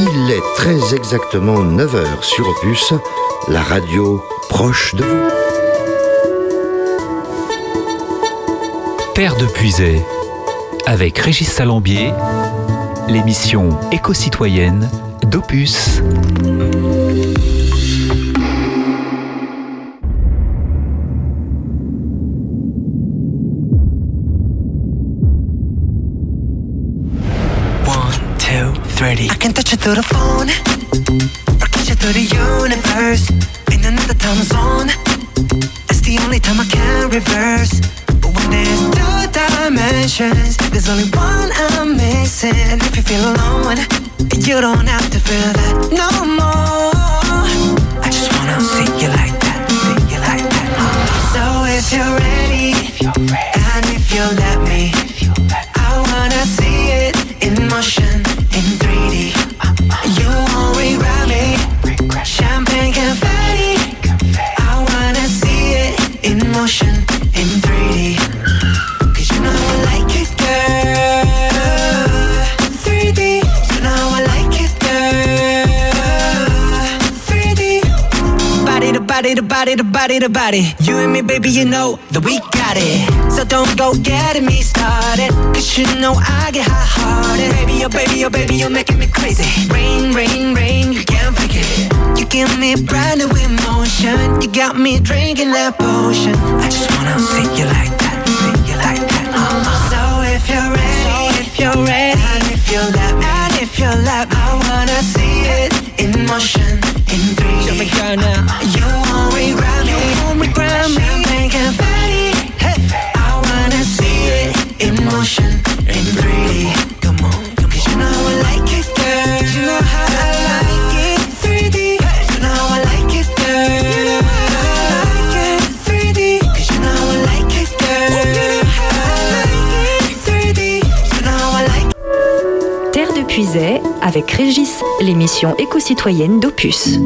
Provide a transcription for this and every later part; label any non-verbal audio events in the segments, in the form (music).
Il est très exactement 9h sur Opus, la radio proche de vous. Terre de Puisay, avec Régis Salambier, l'émission éco-citoyenne d'Opus. I can touch you through the phone, or catch you through the universe. In another time zone, that's the only time I can reverse. But when there's two dimensions, there's only one I'm missing. If you feel alone, you don't have to feel that no more. I just wanna see you like that, see you like that. So if you're ready, body to body. You and me, baby, you know that we got it. So don't go getting me started. Cause you know I get hot hearted. Baby, oh baby, oh baby, you're making me crazy. Rain, rain, rain, you can't fake it. You give me brand new emotion. You got me drinking that potion. I just wanna see you like that, see you like that. So if you're ready, if you're ready, and if you let me, and if you let me, I wanna see it in motion, in 3D. Show me girl now. You won't regret me, you won't regret me. Champagne confetti, hey. I wanna see it in motion, in 3D. Come on, cause you know I like it, girl. You know how I like it, 3D. You know I like it, girl. You know how I like it, 3D. Cause you know I like it, girl. You know how I like it, 3D. You know I like Terre de Puisay avec Régis, l'émission éco-citoyenne d'Opus.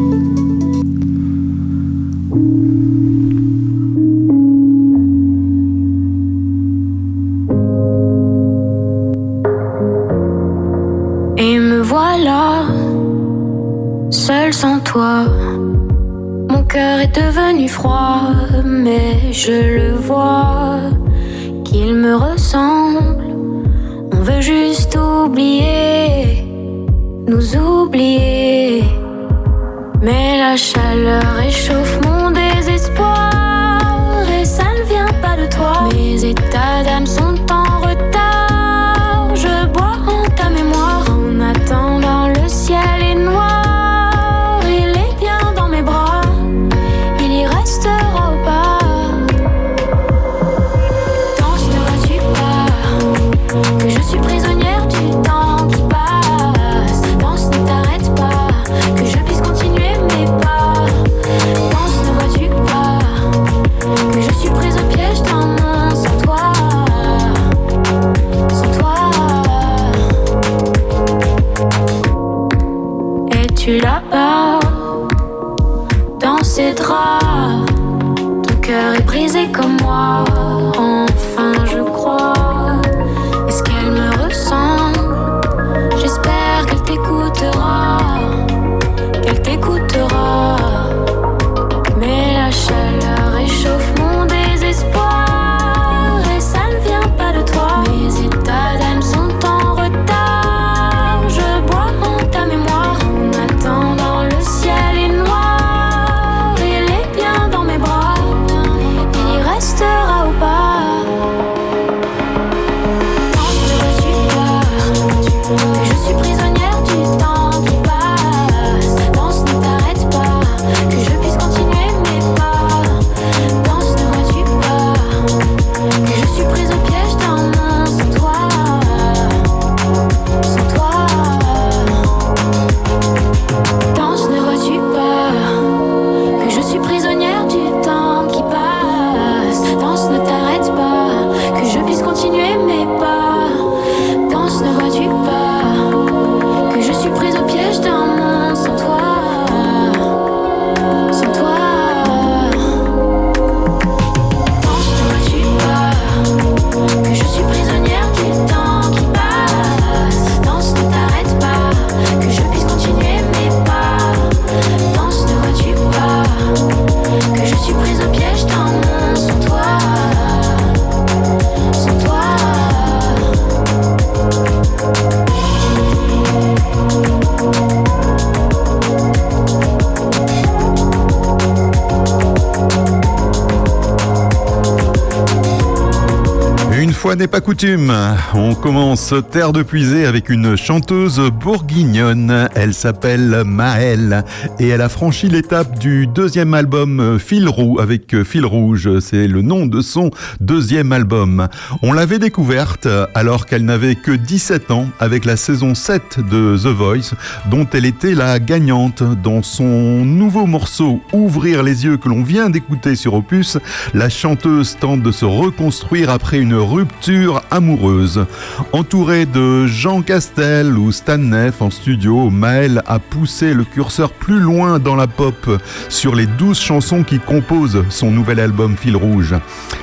Pas coutume, on commence Terre de Puisée avec une chanteuse bourguignonne. Elle s'appelle Maëlle et elle a franchi l'étape du deuxième album Fil Roux avec Fil Rouge. C'est le nom de son deuxième album. On l'avait découverte alors qu'elle n'avait que 17 ans avec la saison 7 de The Voice dont elle était la gagnante. Dans son nouveau morceau Ouvrir les yeux que l'on vient d'écouter sur Opus, la chanteuse tente de se reconstruire après une rupture amoureuse. Entourée de Jean Castel ou Stan Neff en studio, Maël a poussé le curseur plus loin dans la pop sur les douze chansons qui composent son nouvel album Fil Rouge.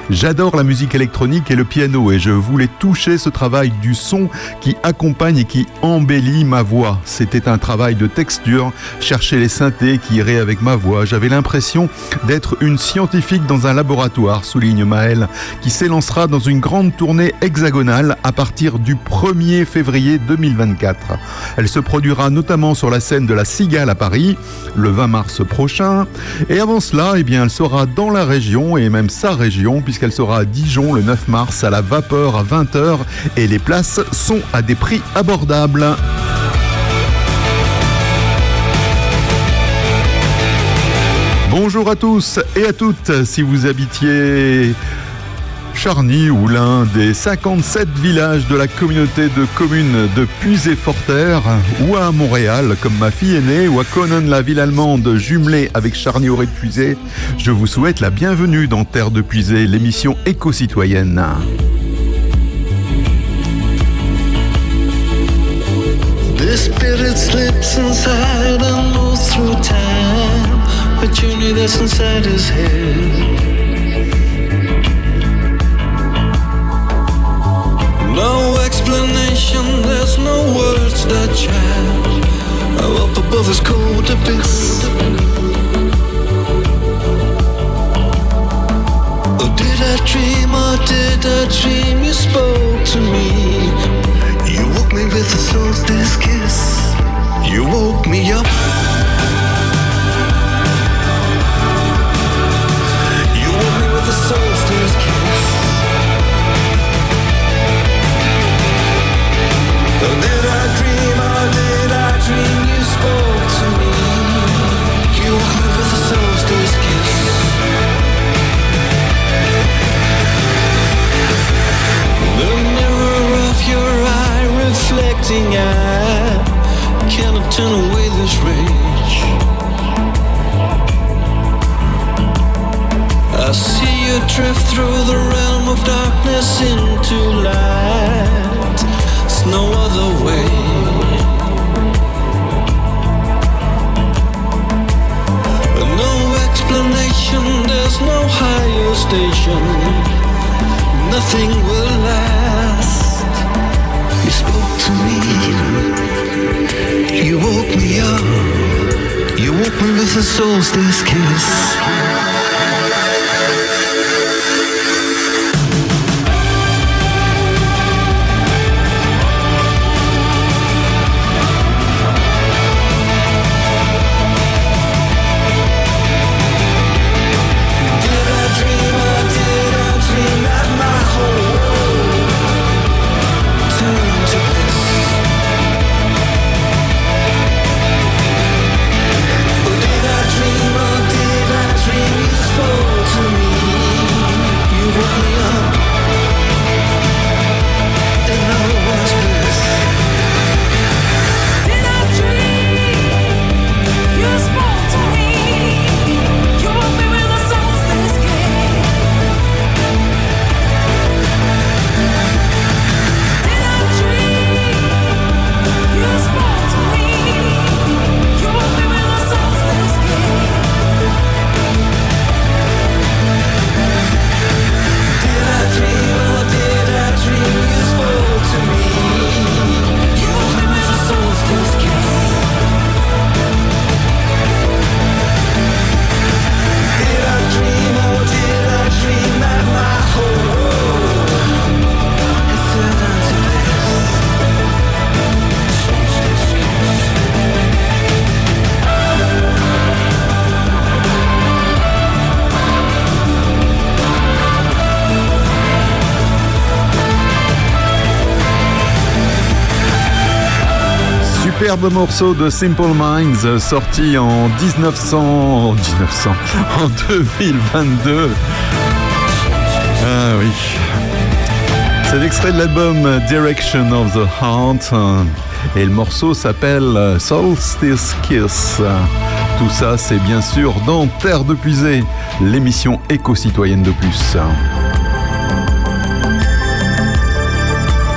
J'adore la musique électronique et le piano et je voulais toucher ce travail du son qui accompagne et qui embellit ma voix. C'était un travail de texture, chercher les synthés qui iraient avec ma voix. J'avais l'impression d'être une scientifique dans un laboratoire, souligne Maël, qui s'élancera dans une grande tournée hexagonale à partir du 1er février 2024. Elle se produira notamment sur la scène de la Cigale à Paris le 20 mars prochain. Et avant cela, eh bien, elle sera dans la région et même sa région puisqu'elle sera à Dijon le 9 mars à la vapeur à 20h et les places sont à des prix abordables. Bonjour à tous et à toutes. Si vous habitiez Charny ou l'un des 57 villages de la communauté de communes de Puisé-Forterre ou à Montréal comme ma fille aînée ou à Conan la ville allemande jumelée avec charny de Puisé, je vous souhaite la bienvenue dans Terre de Puisé, l'émission éco-citoyenne. try. Superbe morceau de Simple Minds sorti en 1900, 1900, en 2022. Ah oui. C'est l'extrait de l'album Direction of the Heart et le morceau s'appelle Solstice Kiss. Tout ça, c'est bien sûr dans Terre de Puisée, l'émission éco-citoyenne d'Opus.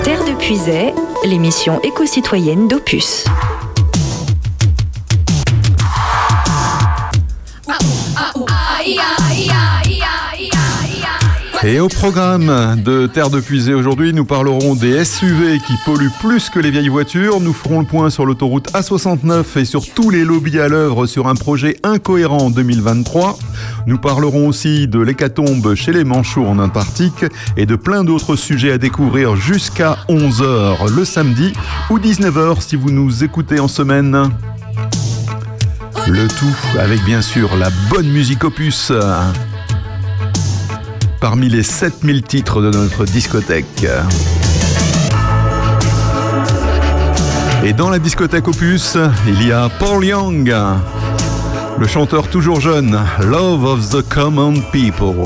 Terre de Puisay, l'émission éco-citoyenne d'Opus. Et au programme de Terre de Puisée aujourd'hui, nous parlerons des SUV qui polluent plus que les vieilles voitures. Nous ferons le point sur l'autoroute A69 et sur tous les lobbies à l'œuvre sur un projet incohérent en 2023. Nous parlerons aussi de l'hécatombe chez les Manchots en Antarctique et de plein d'autres sujets à découvrir jusqu'à 11h le samedi ou 19h si vous nous écoutez en semaine. Le tout avec bien sûr la bonne musique opus parmi les 7000 titres de notre discothèque. Et dans la discothèque Opus, il y a Paul Young, le chanteur toujours jeune, Love of the Common People.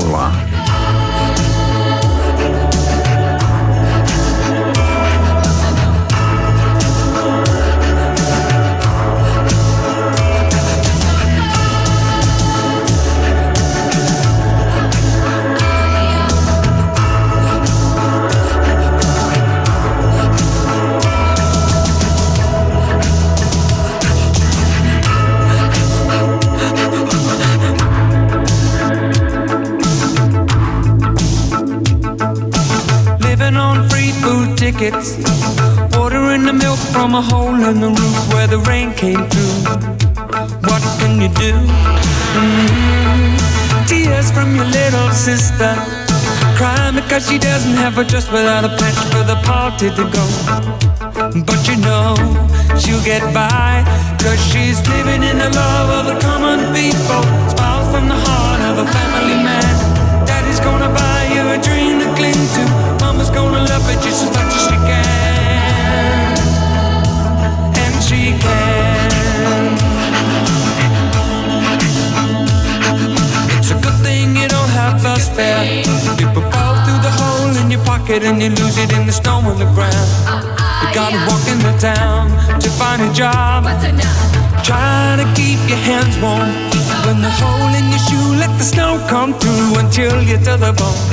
Tickets. Watering the milk from a hole in the roof where the rain came through. What can you do? Mm-hmm. Tears from your little sister. Crying because she doesn't have a dress without a patch for the party to go. But you know she'll get by. Cause she's living in the love of the common people. Smiles from the heart of a family man. Daddy's gonna buy you a dream to cling to. Mama's gonna love it just as spare. People fall through the hole in your pocket and you lose it in the snow on the ground. You gotta walk in the town to find a job. Try to keep your hands warm. When the hole in your shoe, let the snow come through until you're to the bone.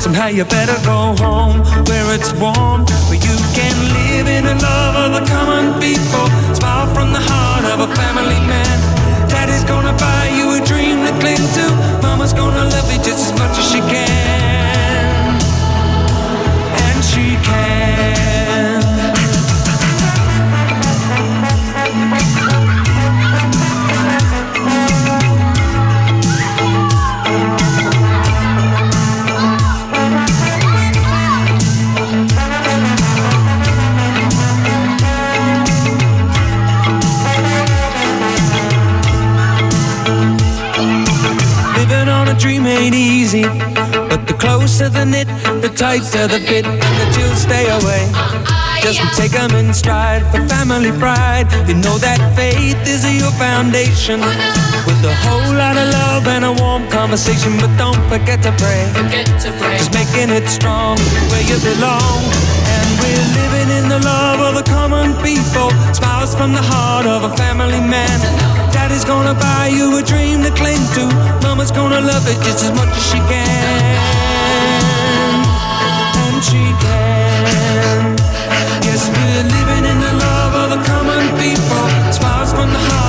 Somehow you better go home where it's warm, where you can live in the love of the common people. Smile from the heart of a family man. Gonna buy you a dream to cling to. Mama's gonna love you just as much as she can. Ain't easy, but the closer the knit, the tighter the fit, and the chills stay away. Just take them in stride for family pride. You know that faith is your foundation. With a whole lot of love and a warm conversation, but don't forget to pray. Just making it strong where you belong. And we're living in the love of the common people. Smiles from the heart of a family man. Daddy's gonna buy you a dream to cling to. Mama's gonna love it just as much as she can. And she can. Yes, we're living in the love of the common people. Smiles from the heart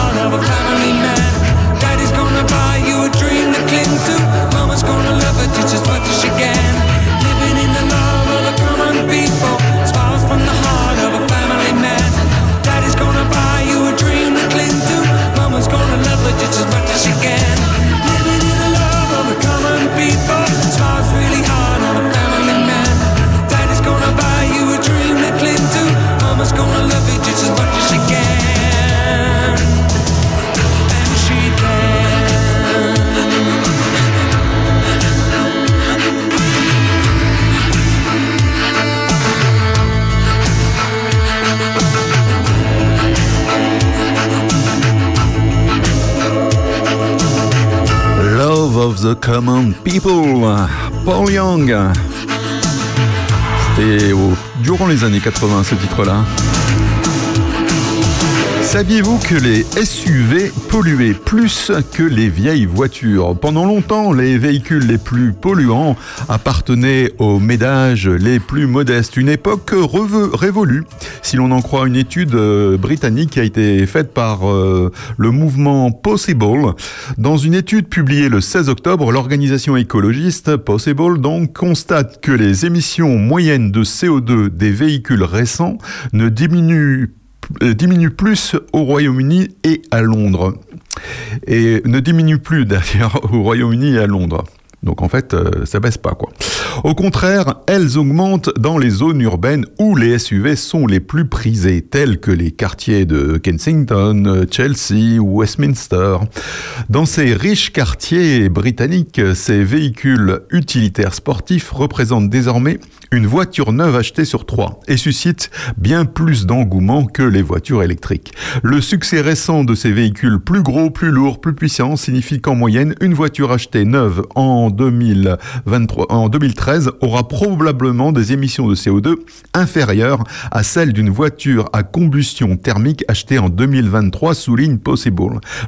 Common People, Paul Young. C'était durant les années 80 ce titre-là. Saviez-vous que les SUV polluaient plus que les vieilles voitures? Pendant longtemps, les véhicules les plus polluants appartenaient aux ménages les plus modestes. Une époque révolue, si l'on en croit une étude euh, britannique qui a été faite par euh, le mouvement Possible. Dans une étude publiée le 16 octobre, l'organisation écologiste Possible donc constate que les émissions moyennes de CO2 des véhicules récents ne diminuent euh, diminue plus au Royaume-Uni et à Londres. Et ne diminue plus d'ailleurs (laughs) au Royaume-Uni et à Londres. Donc en fait, ça baisse pas quoi. Au contraire, elles augmentent dans les zones urbaines où les SUV sont les plus prisés, tels que les quartiers de Kensington, Chelsea ou Westminster. Dans ces riches quartiers britanniques, ces véhicules utilitaires sportifs représentent désormais une voiture neuve achetée sur trois et suscitent bien plus d'engouement que les voitures électriques. Le succès récent de ces véhicules plus gros, plus lourds, plus puissants signifie qu'en moyenne, une voiture achetée neuve en 2023, en 2013 aura probablement des émissions de CO2 inférieures à celles d'une voiture à combustion thermique achetée en 2023, souligne Possible.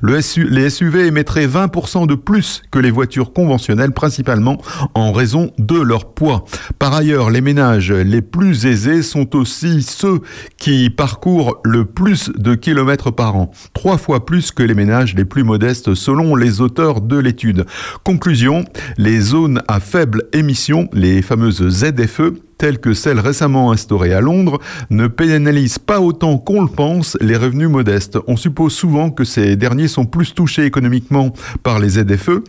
Le les SUV émettraient 20% de plus que les voitures conventionnelles, principalement en raison de leur poids. Par ailleurs, les ménages les plus aisés sont aussi ceux qui parcourent le plus de kilomètres par an, trois fois plus que les ménages les plus modestes selon les auteurs de l'étude. Conclusion, les zones à faible émission, les fameuses ZFE, telles que celles récemment instaurées à Londres, ne pénalisent pas autant qu'on le pense les revenus modestes. On suppose souvent que ces derniers sont plus touchés économiquement par les ZFE,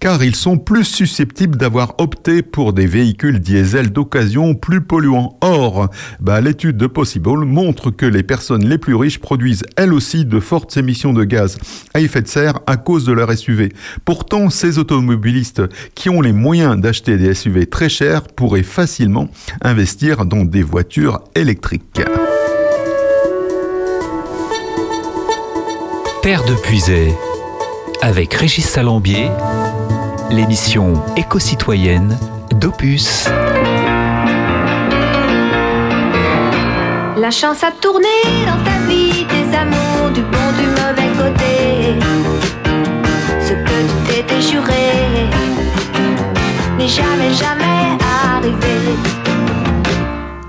car ils sont plus susceptibles d'avoir opté pour des véhicules diesel d'occasion plus polluants. Or, bah, l'étude de Possible montre que les personnes les plus riches produisent elles aussi de fortes émissions de gaz à effet de serre à cause de leur SUV. Pourtant, ces automobilistes qui ont les moyens d'acheter des SUV très chers pourraient facilement investir dans des voitures électriques. Terre de Puisay, avec Régis Salambier, l'émission éco-citoyenne d'Opus. La chance a tourné dans ta vie, tes amours, du bon, du mauvais côté. Ce que tu t'étais juré n'est jamais, jamais arrivé.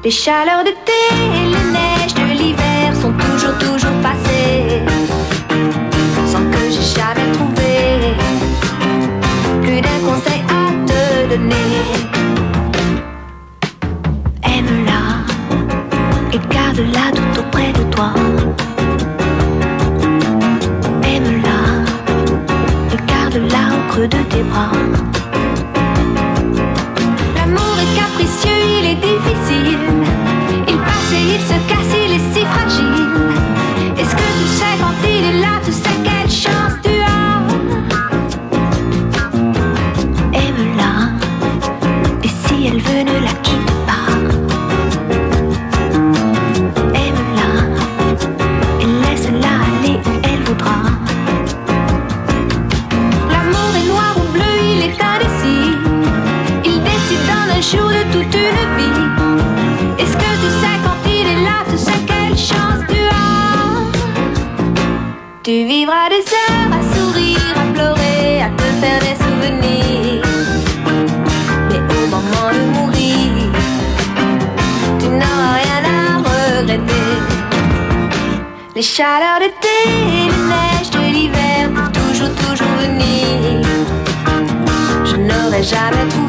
Les chaleurs d'été et les neiges de l'hiver sont toujours, toujours passées. Sans que j'ai jamais trouvé plus d'un conseil à te donner. Chaleurs d'été et les neiges de l'hiver peuvent toujours, toujours venir. Je n'aurais jamais trouvé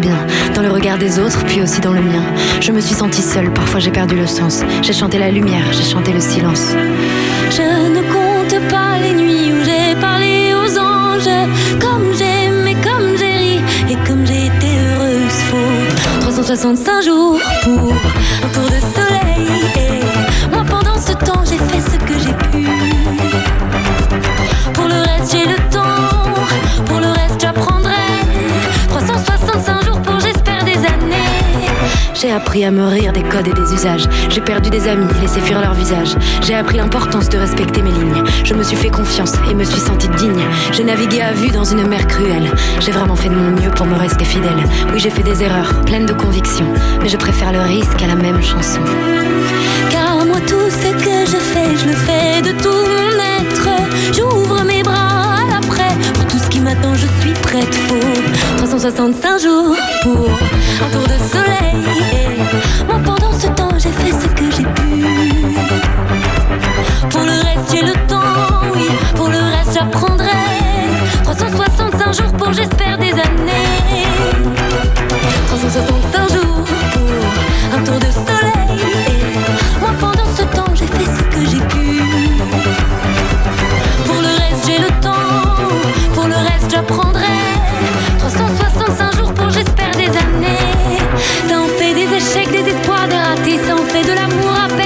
bien. Dans le regard des autres, puis aussi dans le mien. Je me suis sentie seule, parfois j'ai perdu le sens. J'ai chanté la lumière, j'ai chanté le silence. Je ne compte pas les nuits où j'ai parlé aux anges. Comme j'ai aimé, comme j'ai ri et comme j'ai été heureuse. Faut 365 jours pour un tour de soleil. Moi, pendant ce temps, j'ai fait ce que j'ai pu. J'ai appris à me rire des codes et des usages. J'ai perdu des amis, laissé fuir leur visage. J'ai appris l'importance de respecter mes lignes. Je me suis fait confiance et me suis sentie digne. J'ai navigué à vue dans une mer cruelle. J'ai vraiment fait de mon mieux pour me rester fidèle. Oui, j'ai fait des erreurs, pleines de conviction. Mais je préfère le risque à la même chanson. Car moi tout ce que je fais, je le fais de tout prête. Faut 365 jours pour un tour de soleil. Moi pendant ce temps, j'ai fait ce que j'ai pu. Pour le reste, j'ai le temps. Oui, pour le reste, j'apprendrai. 365 jours pour, j'espère, des années. 365 jours pour un tour de soleil. Moi pendant ce temps, j'ai fait ce que j'ai pu. J'ai le temps. Pour le reste, j'apprendrai. 365 jours pour, j'espère, des années. Ça en fait des échecs, des espoirs, des ratés. Ça en fait de l'amour à perte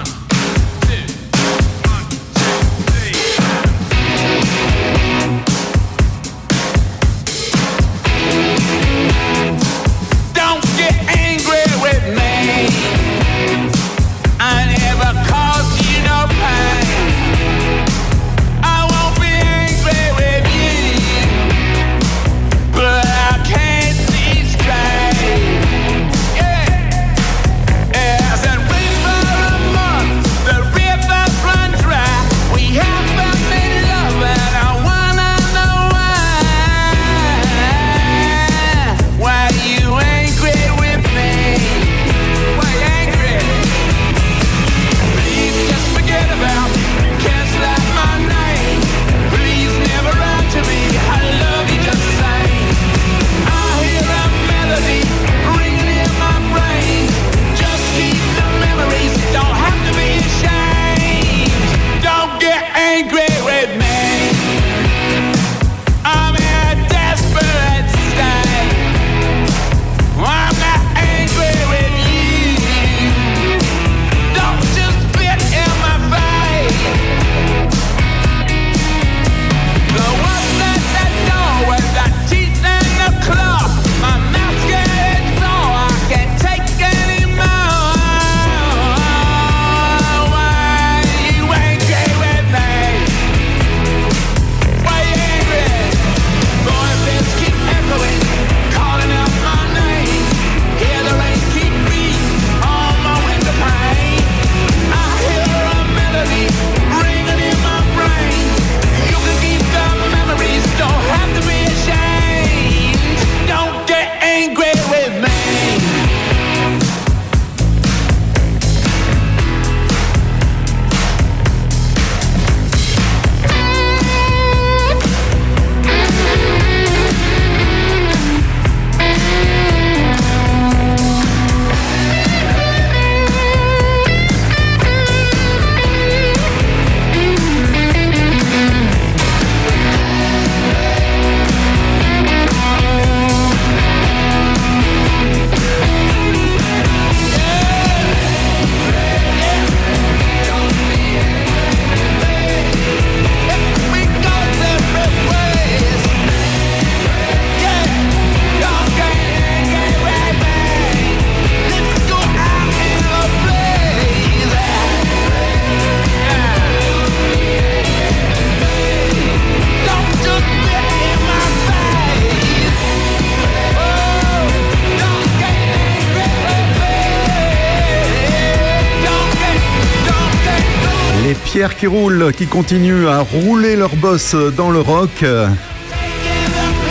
Qui roulent, qui continuent à rouler leur boss dans le rock.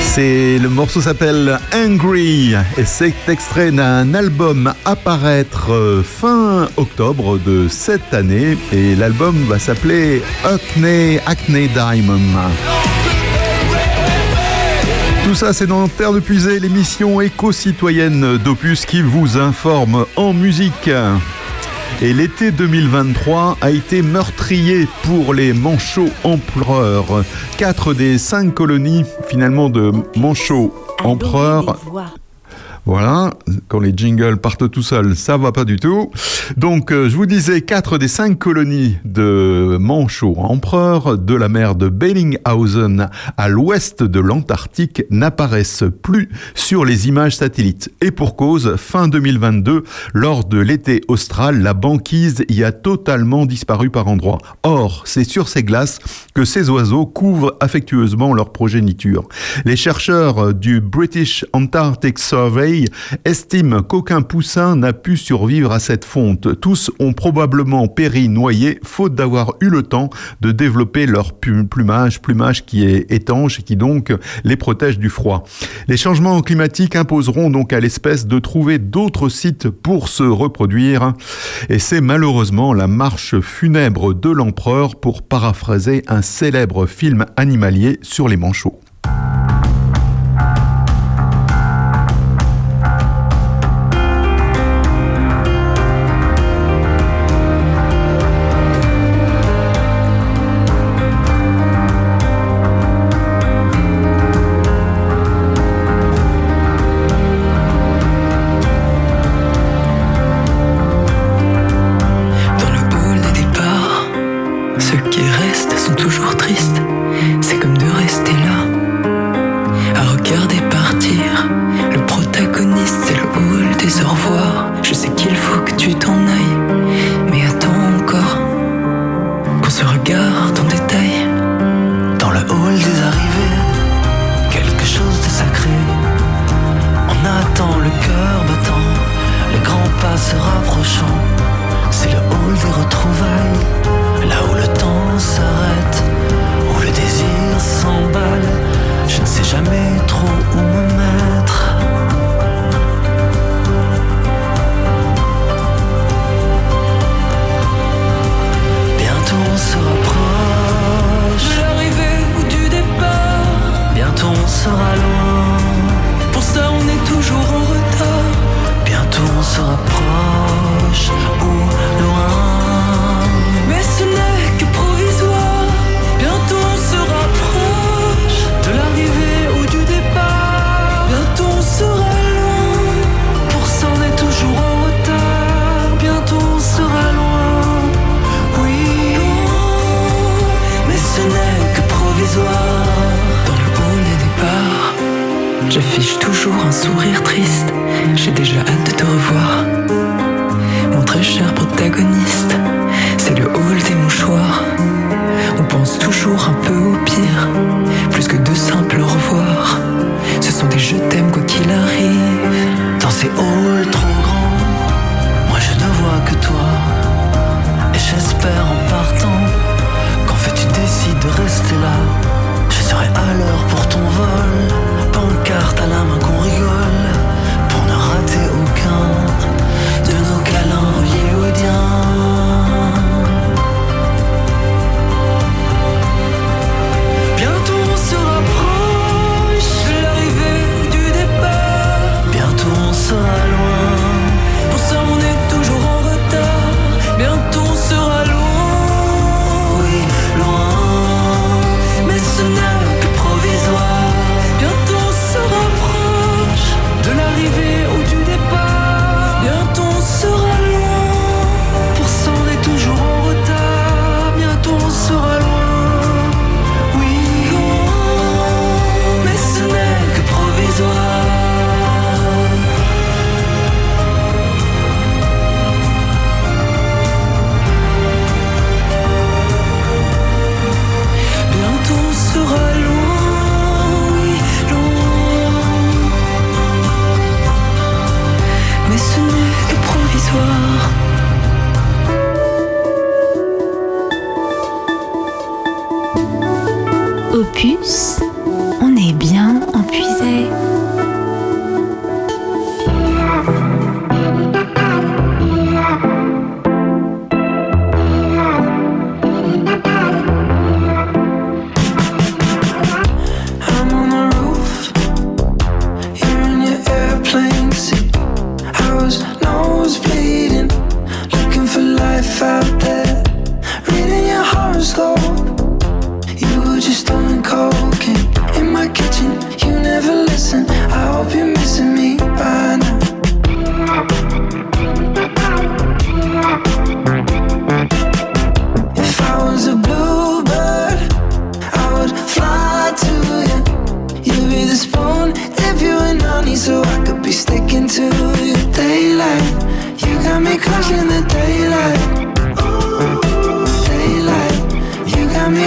C'est le morceau s'appelle Angry et c'est extrait d'un album à paraître euh, fin octobre de cette année et l'album va s'appeler Acne Acne Diamond. Tout ça, c'est dans Terre de Puisée, l'émission éco-citoyenne d'Opus qui vous informe en musique. Et l'été 2023 a été meurtrier pour les manchots empereurs. Quatre des cinq colonies finalement de manchots empereurs voilà, quand les jingles partent tout seuls, ça va pas du tout. Donc, euh, je vous disais, quatre des cinq colonies de manchots empereurs de la mer de Bellinghausen à l'ouest de l'Antarctique n'apparaissent plus sur les images satellites. Et pour cause, fin 2022, lors de l'été austral, la banquise y a totalement disparu par endroits. Or, c'est sur ces glaces que ces oiseaux couvrent affectueusement leur progéniture. Les chercheurs du British Antarctic Survey estime qu'aucun poussin n'a pu survivre à cette fonte. Tous ont probablement péri noyés, faute d'avoir eu le temps de développer leur plumage, plumage qui est étanche et qui donc les protège du froid. Les changements climatiques imposeront donc à l'espèce de trouver d'autres sites pour se reproduire. Et c'est malheureusement la marche funèbre de l'empereur pour paraphraser un célèbre film animalier sur les manchots.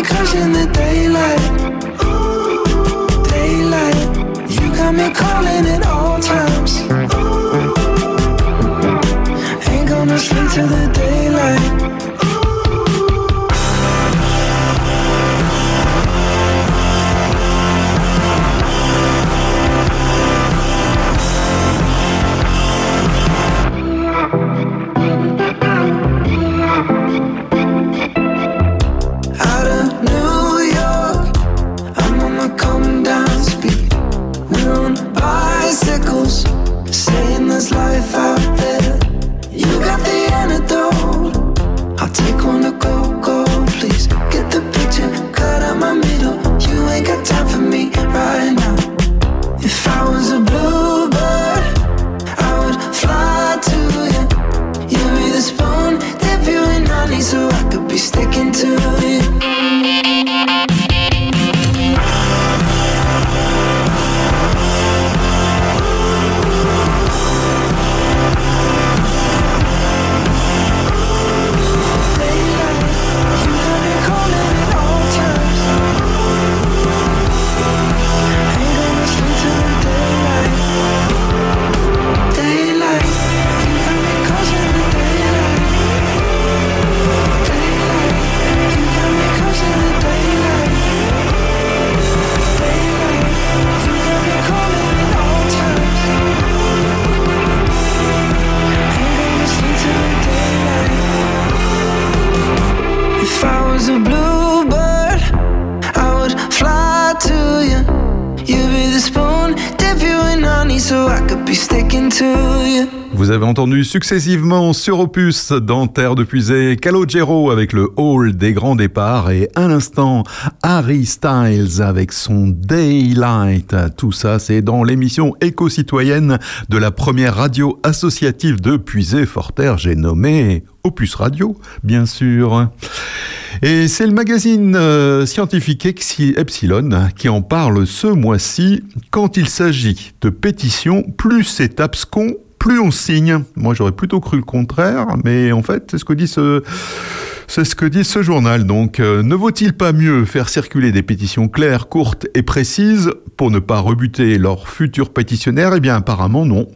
Me crushing the daylight. Ooh, daylight, you got me calling at all times. Ooh, ain't gonna sleep till the daylight. Entendu successivement sur Opus dans Terre de Puisée, Calogero avec le Hall des grands départs et à l'instant Harry Styles avec son Daylight. Tout ça c'est dans l'émission éco-citoyenne de la première radio associative de Puisée Forterre, j'ai nommé Opus Radio, bien sûr. Et c'est le magazine euh, scientifique Epsilon qui en parle ce mois-ci. Quand il s'agit de pétitions, plus c'est abscon, plus on signe. Moi, j'aurais plutôt cru le contraire, mais en fait, c'est ce que dit ce, c'est ce que dit ce journal. Donc, euh, ne vaut-il pas mieux faire circuler des pétitions claires, courtes et précises pour ne pas rebuter leurs futurs pétitionnaires? Eh bien, apparemment, non.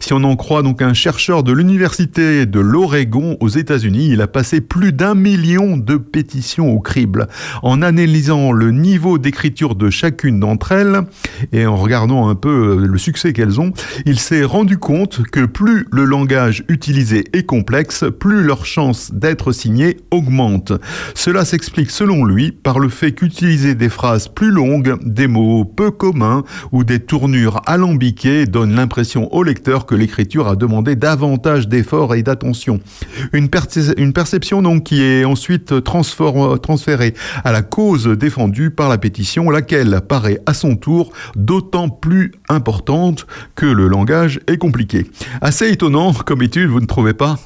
Si on en croit donc un chercheur de l'université de l'Oregon aux États-Unis, il a passé plus d'un million de pétitions au crible. En analysant le niveau d'écriture de chacune d'entre elles et en regardant un peu euh, le succès qu'elles ont, il s'est rendu compte que plus le langage utilisé est complexe, plus leur chance d'être signé augmente. Cela s'explique selon lui par le fait qu'utiliser des phrases plus longues, des mots peu communs ou des tournures alambiquées donne l'impression au lecteur que l'écriture a demandé davantage d'efforts et d'attention. Une, perce- une perception donc qui est ensuite transférée à la cause défendue par la pétition, laquelle paraît à son tour d'autant plus importante que le langage est compliqué. Assez étonnant comme étude, vous ne trouvez pas?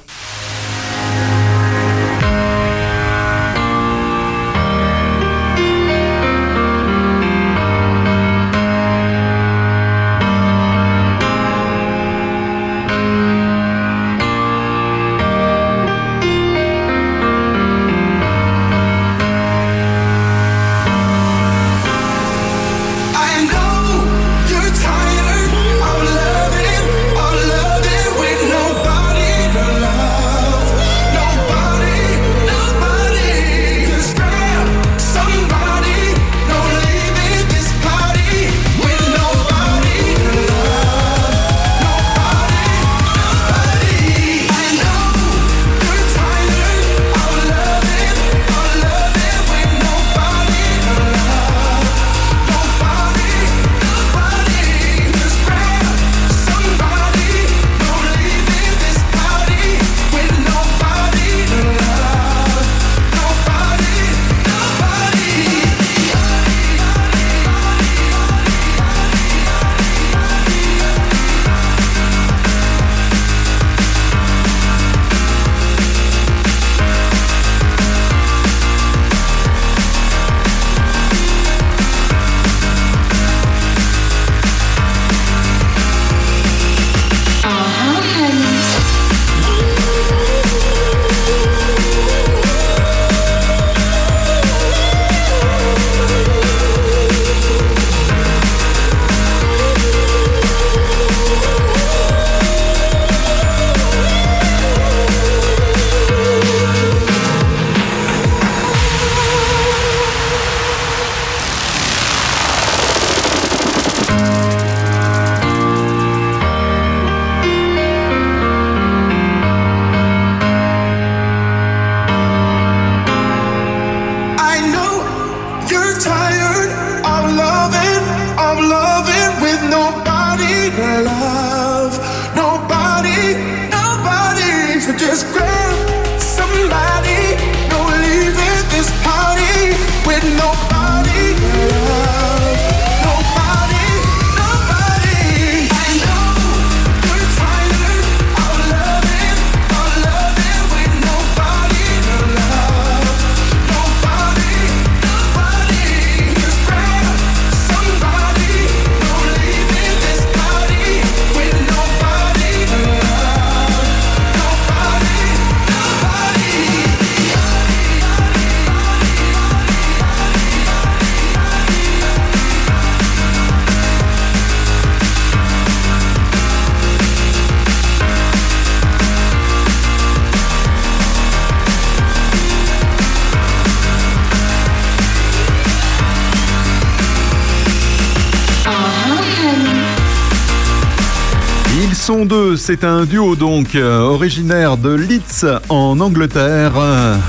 C'est un duo donc euh, originaire de Leeds en Angleterre.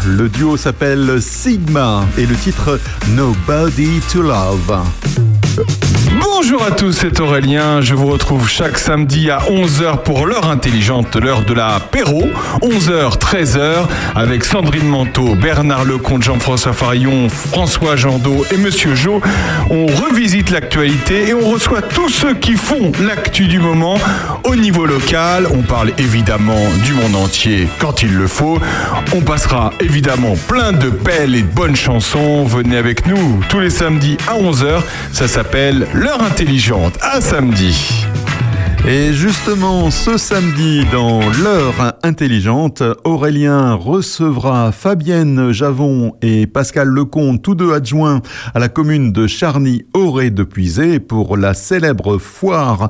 Le duo s'appelle Sigma et le titre Nobody to Love. Bonjour à tous, c'est Aurélien. Je vous retrouve chaque samedi à 11h pour l'heure intelligente, l'heure de la Péro. 11h, 13h, avec Sandrine Manteau, Bernard Lecomte, Jean-François Farillon, François Jandot et Monsieur Jo. On revisite l'actualité et on reçoit tous ceux qui font l'actu du moment au niveau local. On parle évidemment du monde entier quand il le faut. On passera évidemment plein de belles et de bonnes chansons. Venez avec nous tous les samedis à 11h. Ça s'appelle L'heure intelligente. À samedi. Et justement, ce samedi, dans l'heure intelligente, Aurélien recevra Fabienne Javon et Pascal Lecomte, tous deux adjoints à la commune de Charny-Auré de Puisé, pour la célèbre foire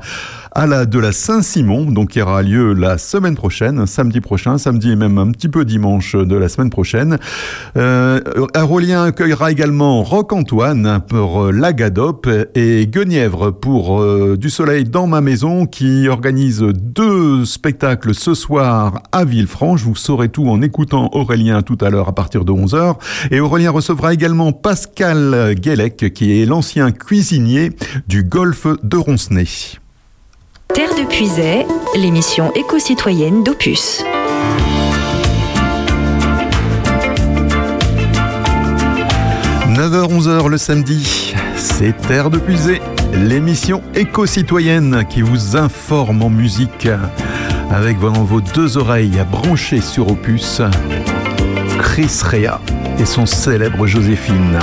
à la, de la Saint-Simon, donc qui aura lieu la semaine prochaine, samedi prochain, samedi et même un petit peu dimanche de la semaine prochaine. Euh, Aurélien accueillera également Roc-Antoine pour l'Agadop et Guenièvre pour euh, Du Soleil dans ma maison organise deux spectacles ce soir à Villefranche. Vous saurez tout en écoutant Aurélien tout à l'heure à partir de 11h. Et Aurélien recevra également Pascal Guélec qui est l'ancien cuisinier du golfe de Roncenay. Terre de Puisay, l'émission éco-citoyenne d'Opus. « 9h-11h le samedi, c'est Terre de Puisay, l'émission éco-citoyenne qui vous informe en musique avec vos, deux oreilles branchées sur Opus, Chris Rea et son célèbre Joséphine.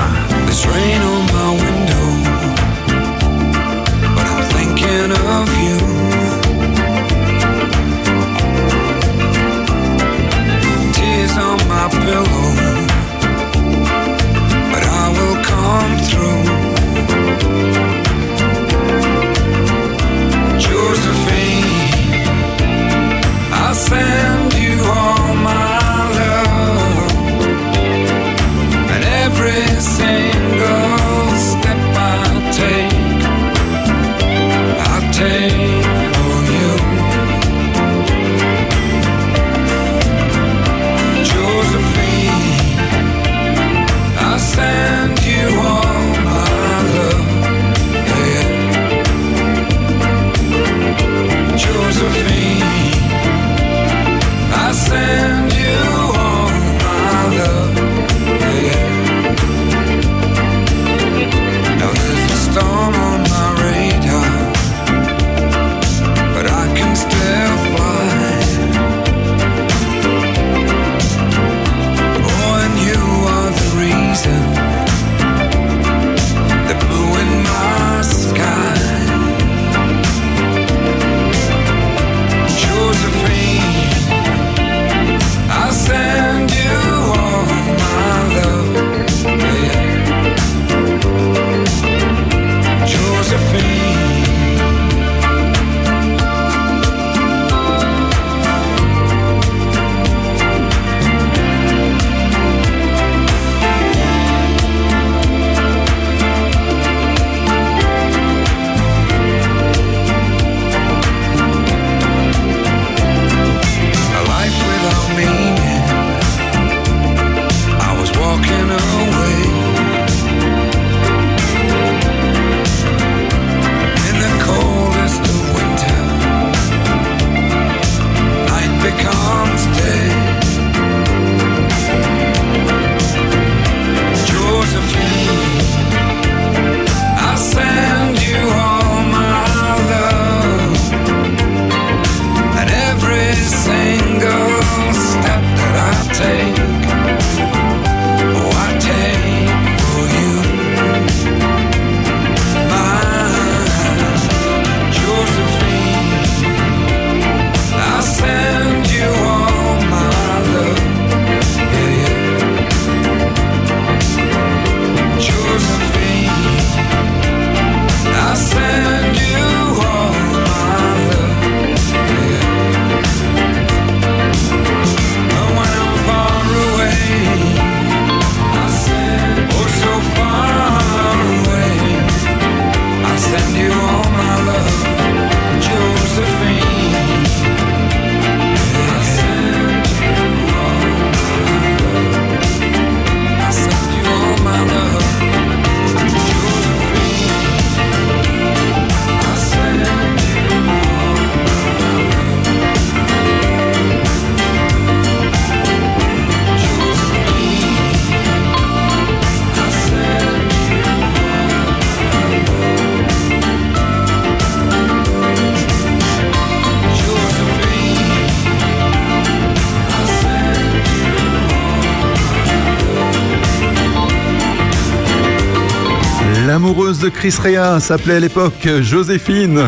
S'appelait à l'époque Joséphine.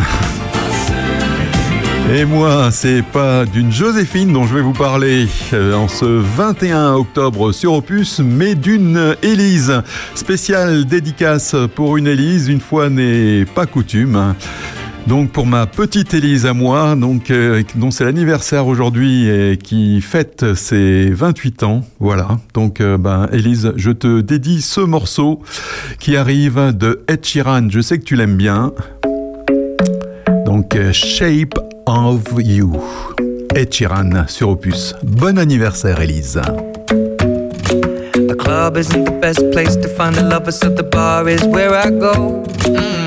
Et moi, c'est pas d'une Joséphine dont je vais vous parler euh, en ce 21 octobre sur Opus, mais d'une Élise. Spéciale dédicace pour une Élise, une fois n'est pas coutume. Donc pour ma petite Élise à moi, euh, dont c'est l'anniversaire aujourd'hui et qui fête ses 28 ans, voilà. Donc euh, ben Élise, je te dédie ce morceau qui arrive de Ed Sheeran. Je sais que tu l'aimes bien. Donc euh, Shape of You. Ed Sheeran sur Opus. Bon anniversaire Élise. The club isn't the best place to find the lovers, so the bar is where I go. Mm.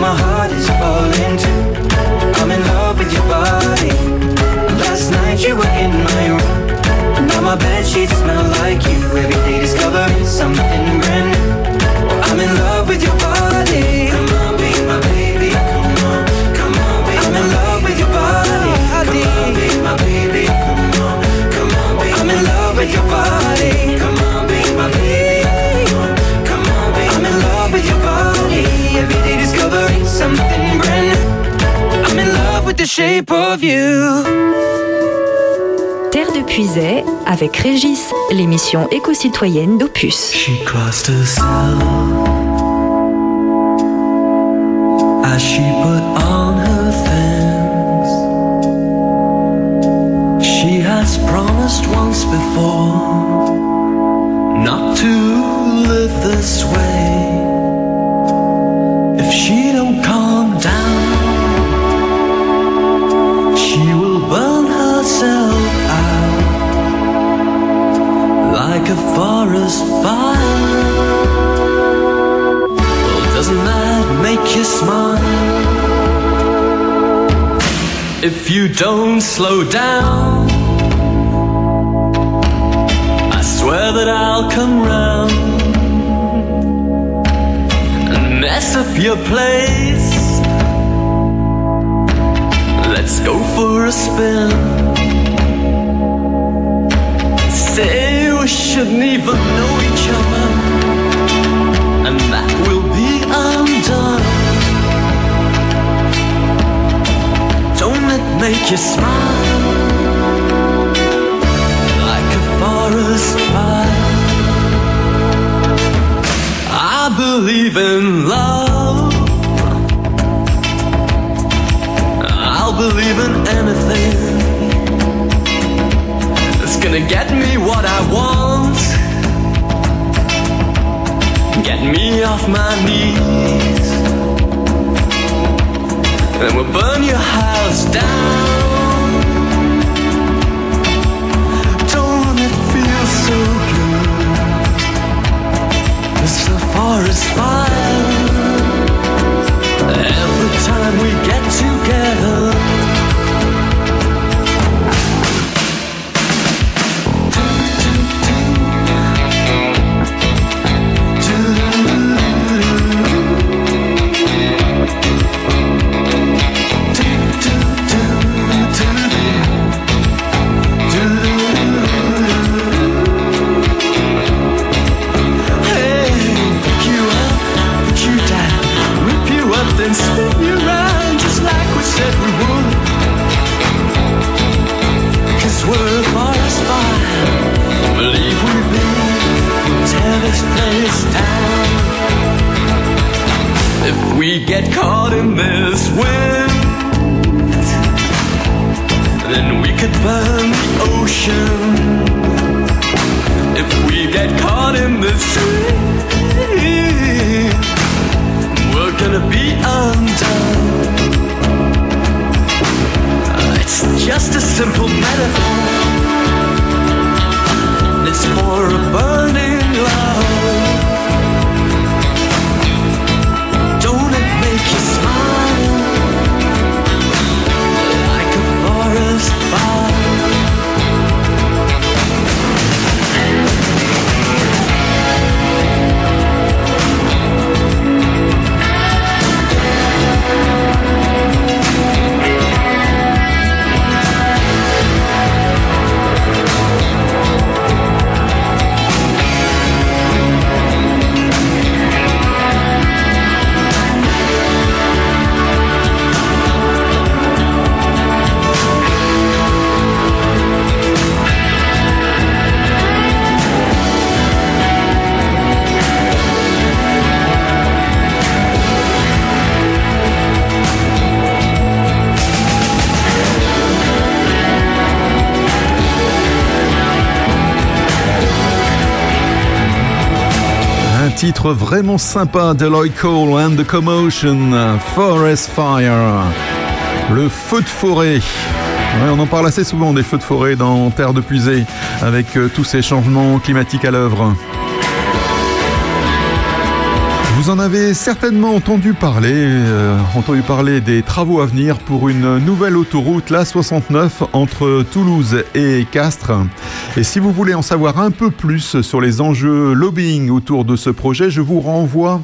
My heart is falling too. I'm in love with your body. Last night you were in my room. Now my bed sheets smell like you. Every day discovering something brand new. I'm in love with your body. Come on, be my baby. Come on, come on, be I'm in love with your body. Come on, be my baby. Come on, come on, be I'm in love with your body. With the shape of you. Terre de Puisay avec Régis, l'émission éco-citoyenne d'Opus. She crossed herself as she put on her things. She has promised once before don't slow down. I swear that I'll come round and mess up your place. You smile like a forest fire? I believe in love. I'll believe in anything that's gonna get me what I want. Get me off my knees. And we'll burn your house down. Titre vraiment sympa de Lloyd Cole and the Commotion, Forest Fire, le feu de forêt. On en parle assez souvent des feux de forêt dans Terre de Puisée, avec euh, tous ces changements climatiques à l'œuvre. Vous en avez certainement entendu parler, euh, entendu parler des travaux à venir pour une nouvelle autoroute, la 69, entre Toulouse et Castres. Et si vous voulez en savoir un peu plus sur les enjeux lobbying autour de ce projet, je vous renvoie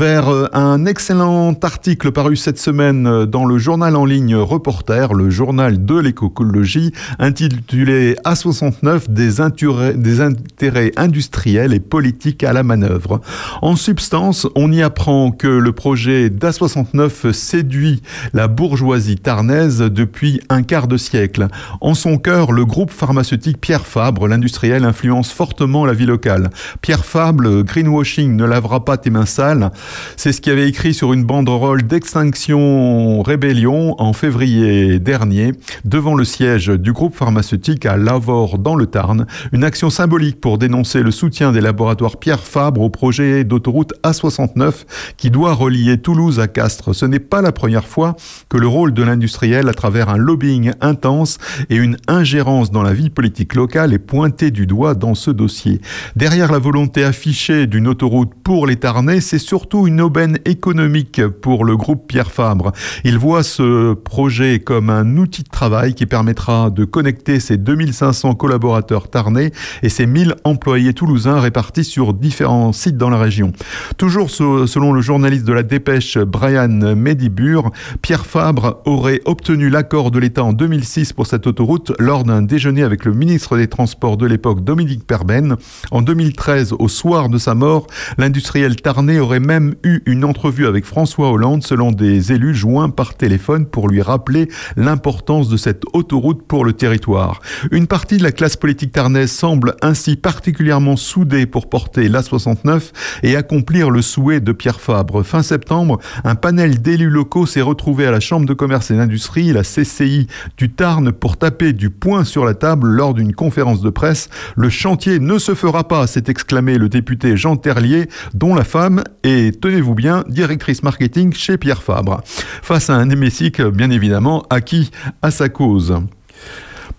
vers euh, un excellent article paru cette semaine euh, dans le journal en ligne Reporter, le journal de l'écologie, intitulé A69 des intérêts, des intérêts industriels et politiques à la manœuvre. En substance, on y apprend que le projet d'A69 séduit la bourgeoisie tarnaise depuis un quart de siècle. En son cœur, le groupe pharmaceutique Pierre Fabre, l'industriel, influence fortement la vie locale. Pierre Fabre, greenwashing ne lavera pas tes mains sales. C'est ce qui avait écrit sur une banderole d'Extinction Rébellion en février dernier, devant le siège du groupe pharmaceutique à Lavore dans le Tarn. Une action symbolique pour dénoncer le soutien des laboratoires Pierre Fabre au projet d'autoroute A69 A69 qui doit relier Toulouse à Castres. Ce n'est pas la première fois que le rôle de l'industriel à travers un lobbying intense et une ingérence dans la vie politique locale est pointé du doigt dans ce dossier. Derrière la volonté affichée d'une autoroute pour les Tarnais, c'est surtout une aubaine économique pour le groupe Pierre Fabre. Il voit ce projet comme un outil de travail qui permettra de connecter ses 2500 collaborateurs tarnais et ses 1000 employés toulousains répartis sur différents sites dans la région. Toujours selon le journaliste de la dépêche Brian Medibur, Pierre Fabre aurait obtenu l'accord de l'État en 2006 pour cette autoroute lors d'un déjeuner avec le ministre des Transports de l'époque Dominique Perben. En 2013, au soir de sa mort, l'industriel tarnais aurait même eu une entrevue avec François Hollande selon des élus joints par téléphone pour lui rappeler l'importance de cette autoroute pour le territoire. Une partie de la classe politique tarnaise semble ainsi particulièrement soudée pour porter l'A69 et accomplir le souhait de Pierre Fabre. Fin septembre, un panel d'élus locaux s'est retrouvé à la Chambre de commerce et d'industrie, la CCI du Tarn, pour taper du poing sur la table lors d'une conférence de presse. Le chantier ne se fera pas, s'est exclamé le député Jean Terlier, dont la femme est, tenez-vous bien, directrice marketing chez Pierre Fabre. Face à un hémicycle, bien évidemment, acquis à sa cause.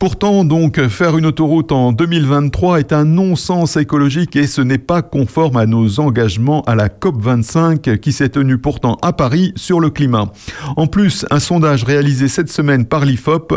Pourtant, donc, faire une autoroute en 2023 est un non-sens écologique et ce n'est pas conforme à nos engagements à la COP25 qui s'est tenue pourtant à Paris sur le climat. En plus, un sondage réalisé cette semaine par l'IFOP,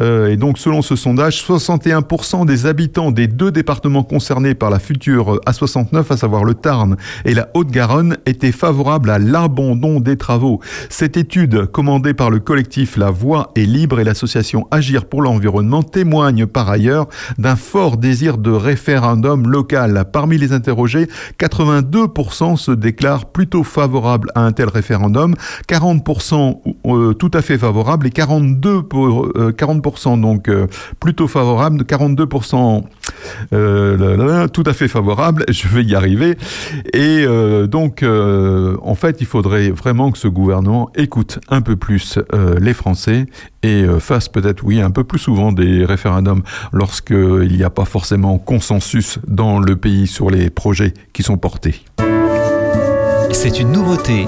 euh, et donc selon ce sondage, 61% des habitants des deux départements concernés par la future A69, à savoir le Tarn et la Haute-Garonne, étaient favorables à l'abandon des travaux. Cette étude, commandée par le collectif La Voix est libre et l'association Agir pour l'environnement, témoigne par ailleurs d'un fort désir de référendum local. Parmi les interrogés, 82% se déclarent plutôt favorables à un tel référendum, 40% euh, tout à fait favorables et 42 pour, 40% euh, donc euh, plutôt favorables, 42% tout à fait favorables. Je vais y arriver. Et donc, en fait, il faudrait vraiment que ce gouvernement écoute un peu plus les Français et fasse peut-être, oui, un peu plus souvent des référendums lorsqu'il n'y a pas forcément consensus dans le pays sur les projets qui sont portés. C'est une nouveauté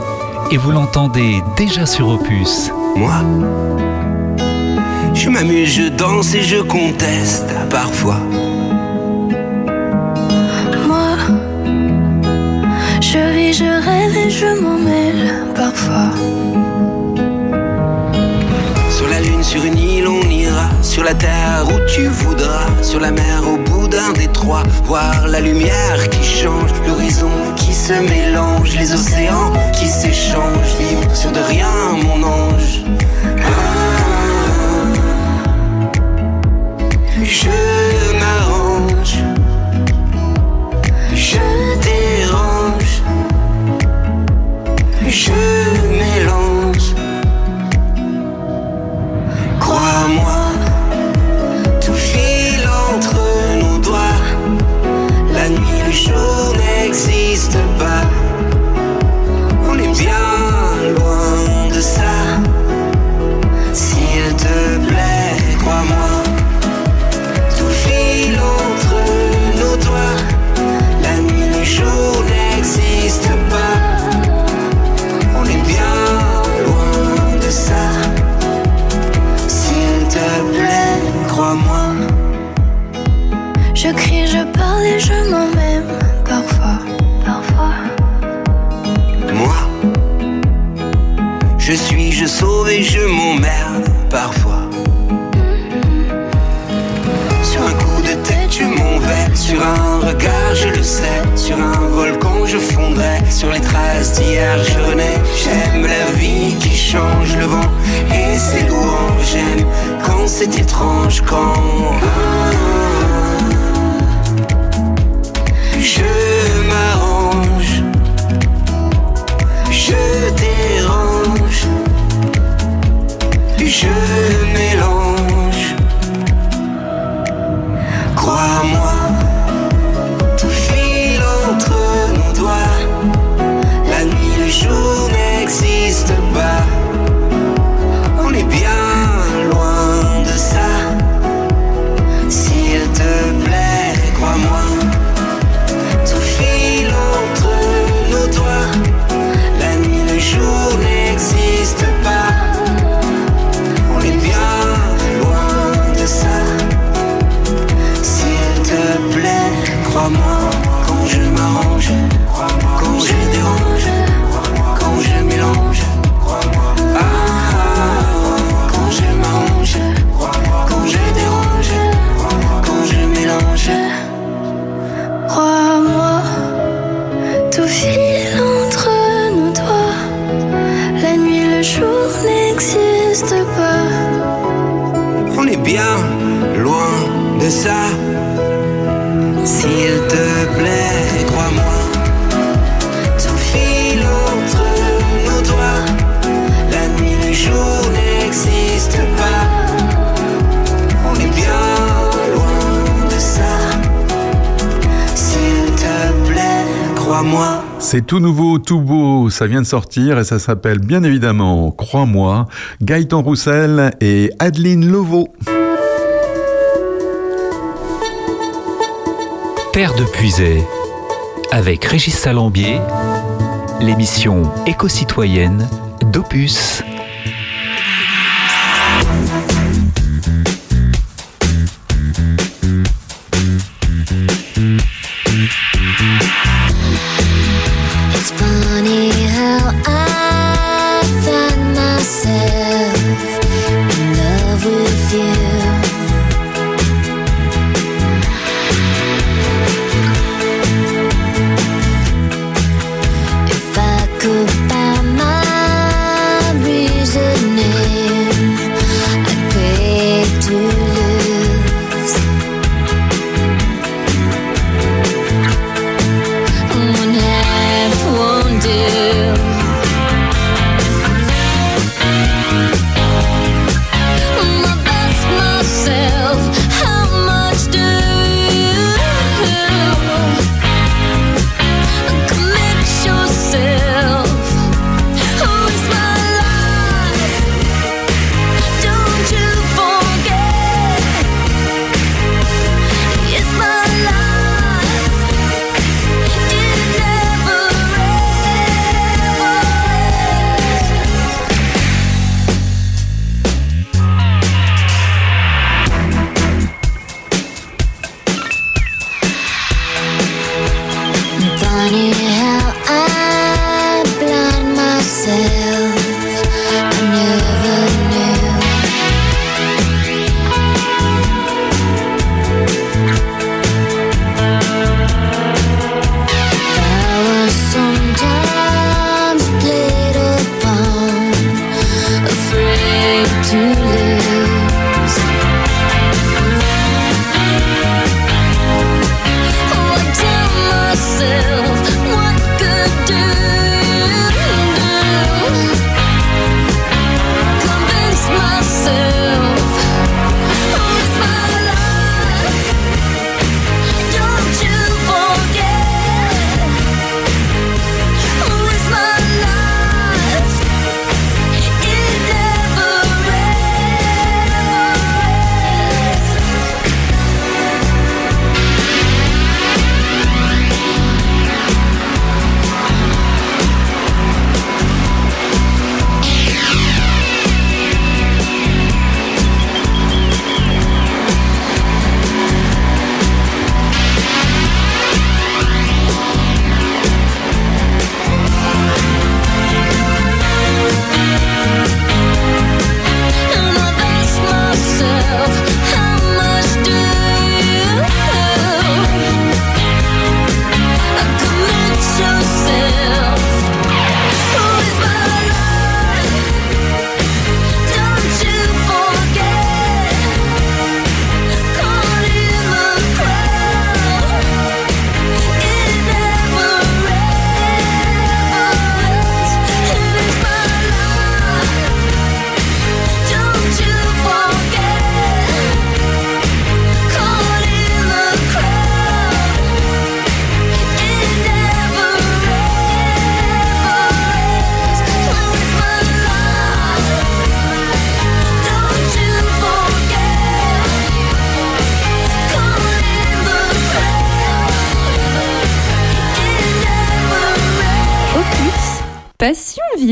et vous l'entendez déjà sur Opus. Moi Je m'amuse, je danse et je conteste parfois. Je m'en mêle parfois. Sur la lune, sur une île, on ira. Sur la terre où tu voudras. Sur la mer, au bout d'un détroit. Voir la lumière qui change. L'horizon qui se mélange. Les océans qui s'échangent. Vivre sur de rien, mon ange. Ah. je Je crie, je parle et je m'en parfois. Parfois. Moi, je suis, je sauve et je m'emmerde parfois. Sur un coup de tête, je m'en vais. Sur un regard, je le sais. Sur un volcan, je fondrai. Sur les traces d'hier, je renais. J'aime la vie qui change le vent et ses louanges. J'aime quand c'est étrange, quand. Je mélange. C'est tout nouveau, tout beau, ça vient de sortir et ça s'appelle bien évidemment, crois-moi, Gaëtan Roussel et Adeline Lovaux. Père de Puisay, avec Régis Salambier, l'émission éco-citoyenne d'Opus. funny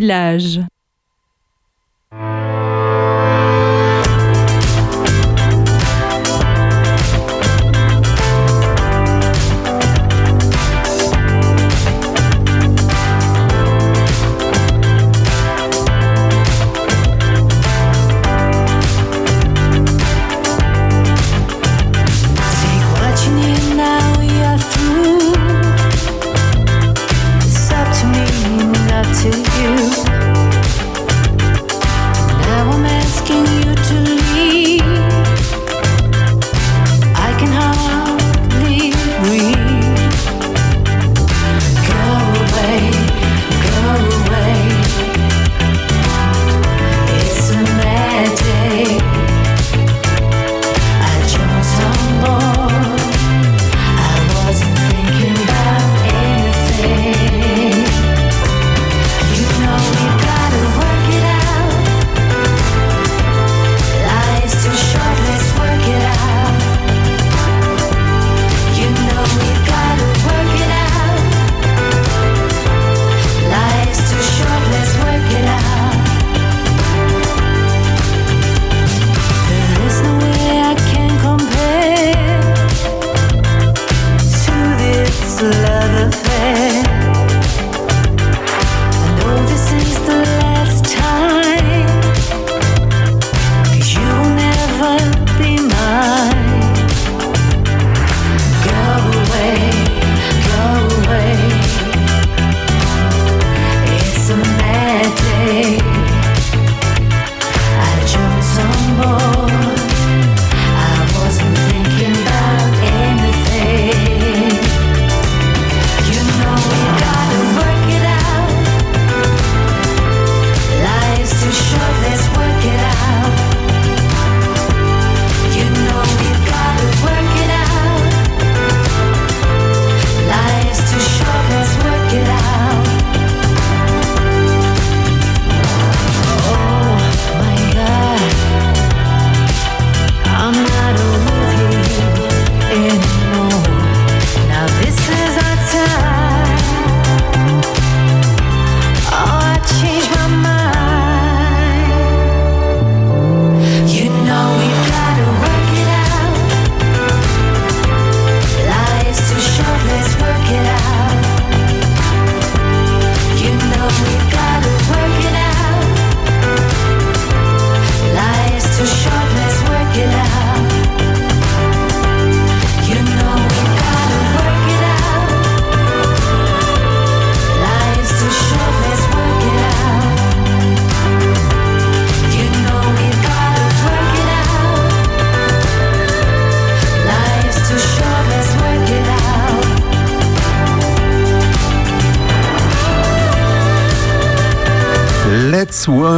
village.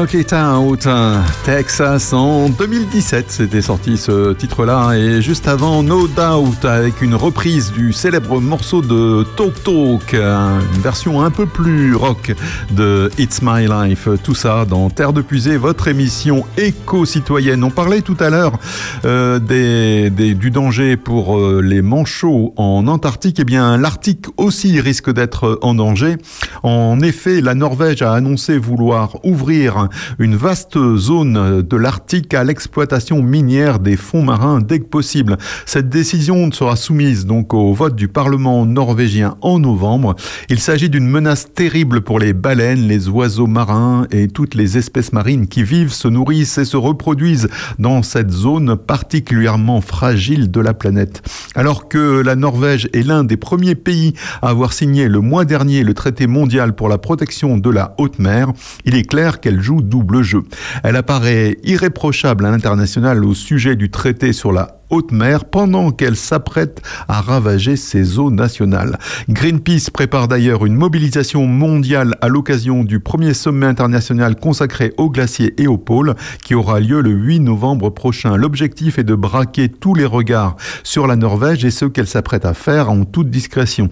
Work It Out, Texas en 2017, c'était sorti ce titre-là, et juste avant No Doubt avec une reprise du célèbre morceau de Talk Talk, une version un peu plus rock de It's My Life, tout ça dans Terre de Puisée, votre émission éco-citoyenne. On parlait tout à l'heure euh, des, du danger pour euh, les manchots en Antarctique, et bien l'Arctique aussi risque d'être en danger. En effet, la Norvège a annoncé vouloir ouvrir une vaste zone de l'Arctique à l'exploitation minière des fonds marins dès que possible. Cette décision sera soumise donc au vote du Parlement norvégien en novembre. Il s'agit d'une menace terrible pour les baleines, les oiseaux marins et toutes les espèces marines qui vivent, se nourrissent et se reproduisent dans cette zone particulièrement fragile de la planète. Alors que la Norvège est l'un des premiers pays à avoir signé le mois dernier le traité mondial pour la protection de la haute mer, il est clair qu'elle joue double jeu. Elle apparaît irréprochable à l'international au sujet du traité sur la haute mer pendant qu'elle s'apprête à ravager ses eaux nationales. Greenpeace prépare d'ailleurs une mobilisation mondiale à l'occasion du premier sommet international consacré aux glaciers et aux pôles qui aura lieu le 8 novembre prochain. L'objectif est de braquer tous les regards sur la Norvège et ce qu'elle s'apprête à faire en toute discrétion.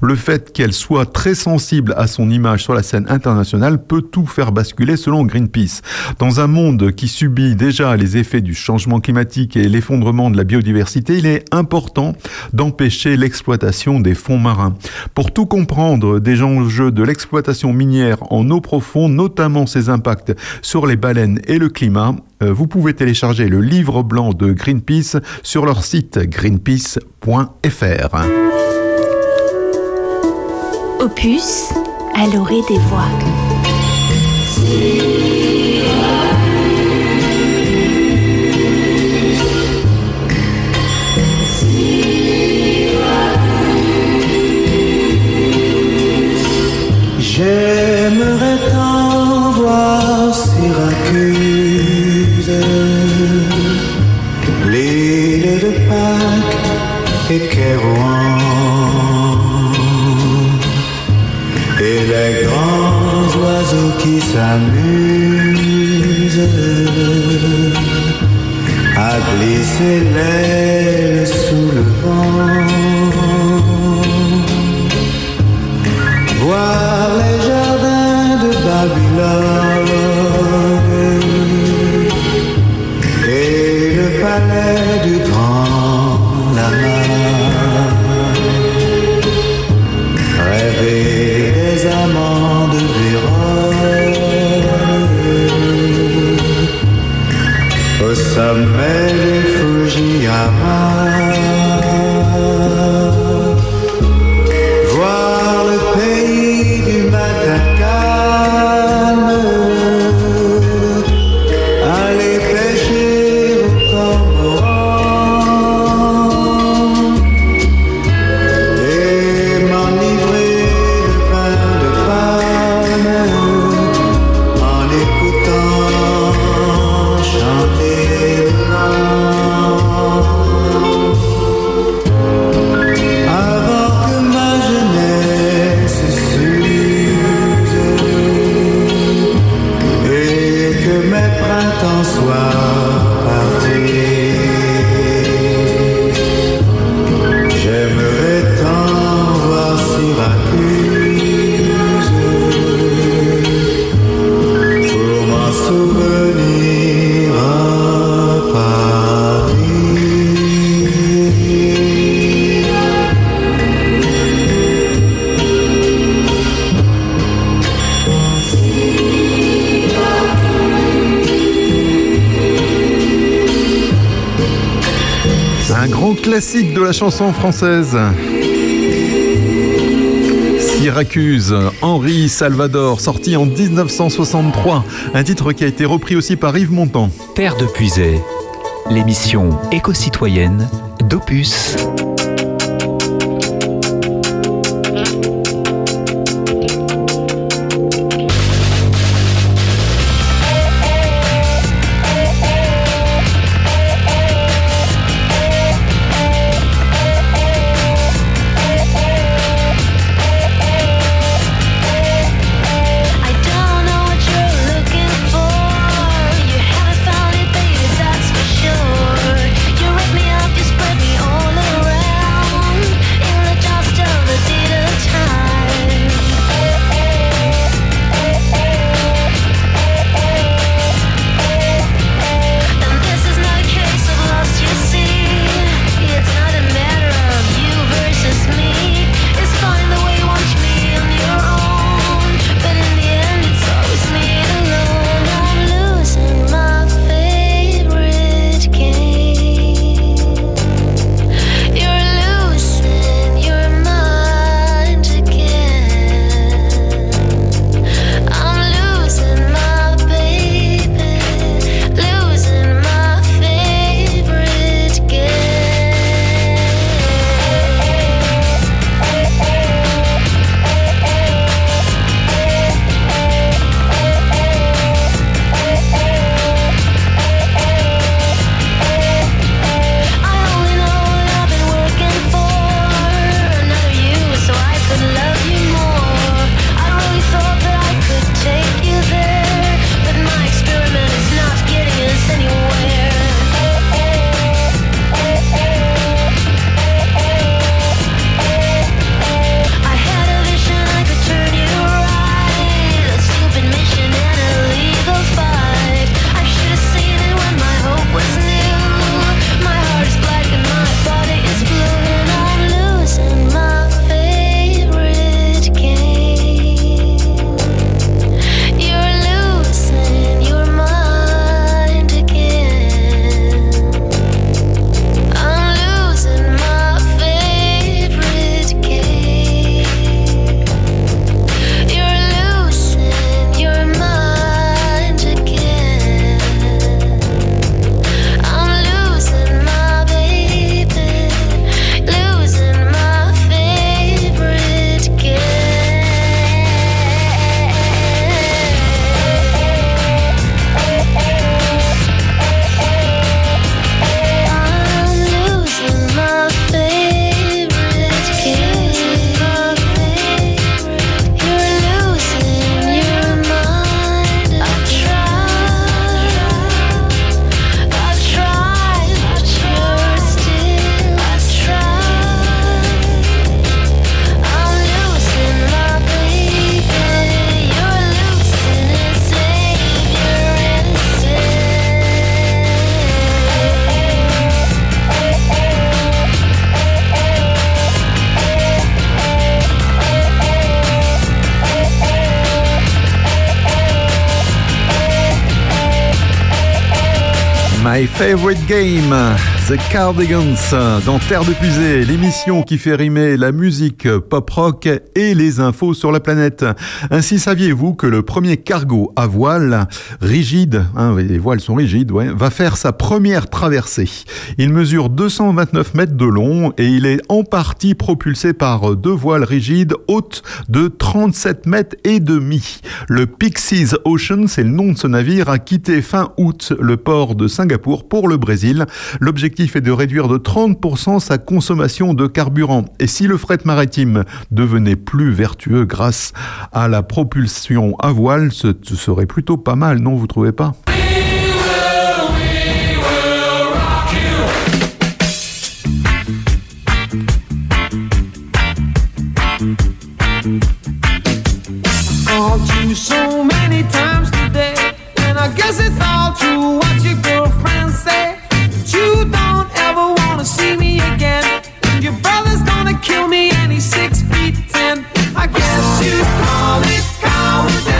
Le fait qu'elle soit très sensible à son image sur la scène internationale peut tout faire basculer selon Greenpeace. Dans un monde qui subit déjà les effets du changement climatique et l'effondrement la biodiversité, il est important d'empêcher l'exploitation des fonds marins. Pour tout comprendre des enjeux de l'exploitation minière en eau profonde, notamment ses impacts sur les baleines et le climat, euh, vous pouvez télécharger le livre blanc de Greenpeace sur leur site greenpeace.fr. Opus à l'orée des voix. J'aimerais tant voir Syracuse, l'île de Pâques et Kérouan, et les grands oiseaux qui s'amusent à glisser l'aile sous le vent. Voir Et le palais du grand lama. Rêver des amants de Vérone au sommet du Fujiyama. Classique de la chanson française. Syracuse, Henri Salvador, sorti en 1963. Un titre qui a été repris aussi par Yves Montand. Terre de Puisay, l'émission éco-citoyenne d'Opus. Favorite Game. The Cardigans dans Terre de Puisée, l'émission qui fait rimer la musique pop-rock et les infos sur la planète. Ainsi saviez-vous que le premier cargo à voile, rigide, hein, les voiles sont rigides, va faire sa première traversée. Il mesure 229 mètres de long et il est en partie propulsé par deux voiles rigides hautes de 37 mètres et demi. Le Pixies Ocean, c'est le nom de ce navire, a quitté fin août le port de Singapour pour le Brésil. L'objectif est de réduire de 30% sa consommation de carburant. Et si le fret maritime devenait plus vertueux grâce à la propulsion à voile, ce, serait plutôt pas mal, non, vous trouvez pas? kill me and he's six feet ten. I guess you'd call it cowardice.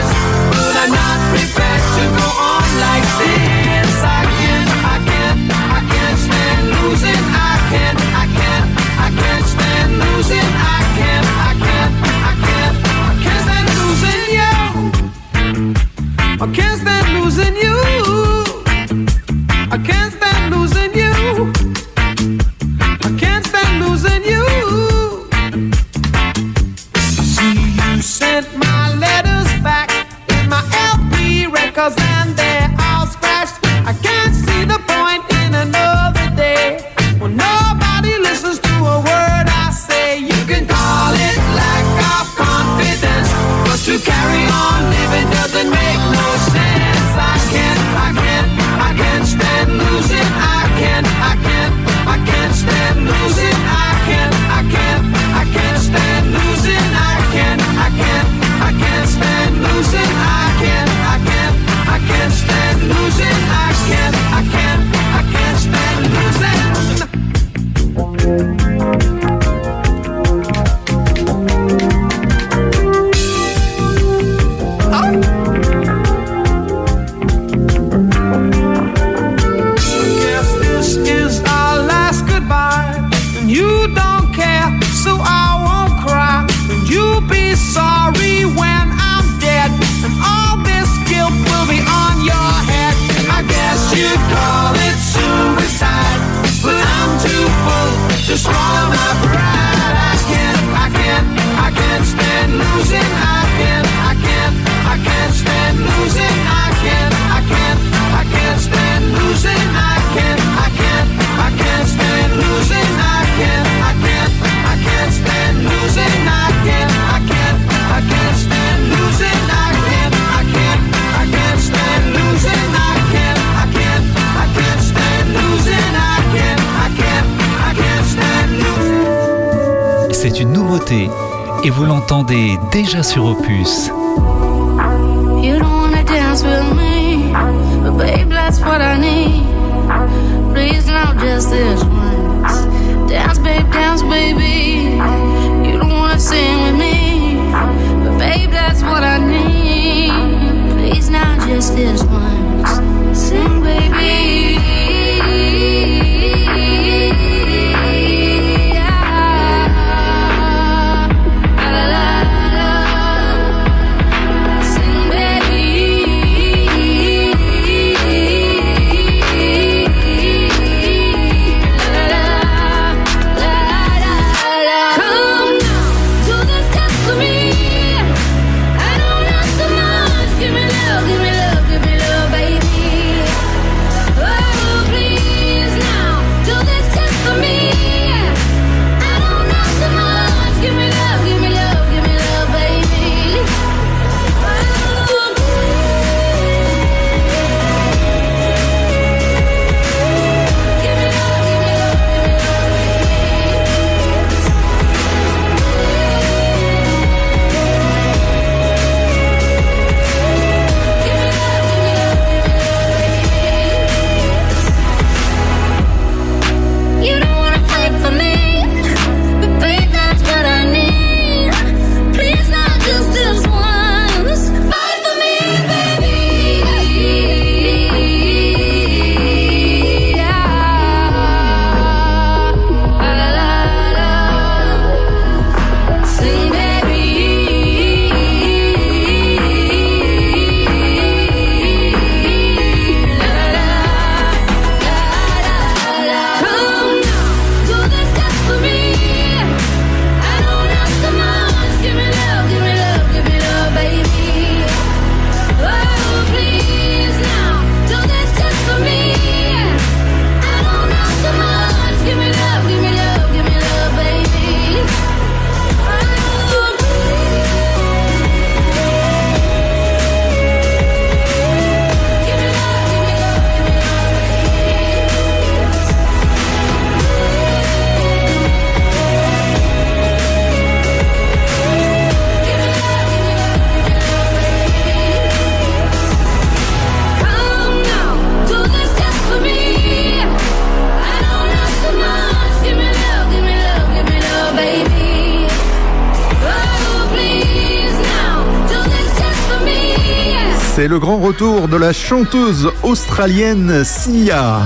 grand retour de la chanteuse australienne Sia.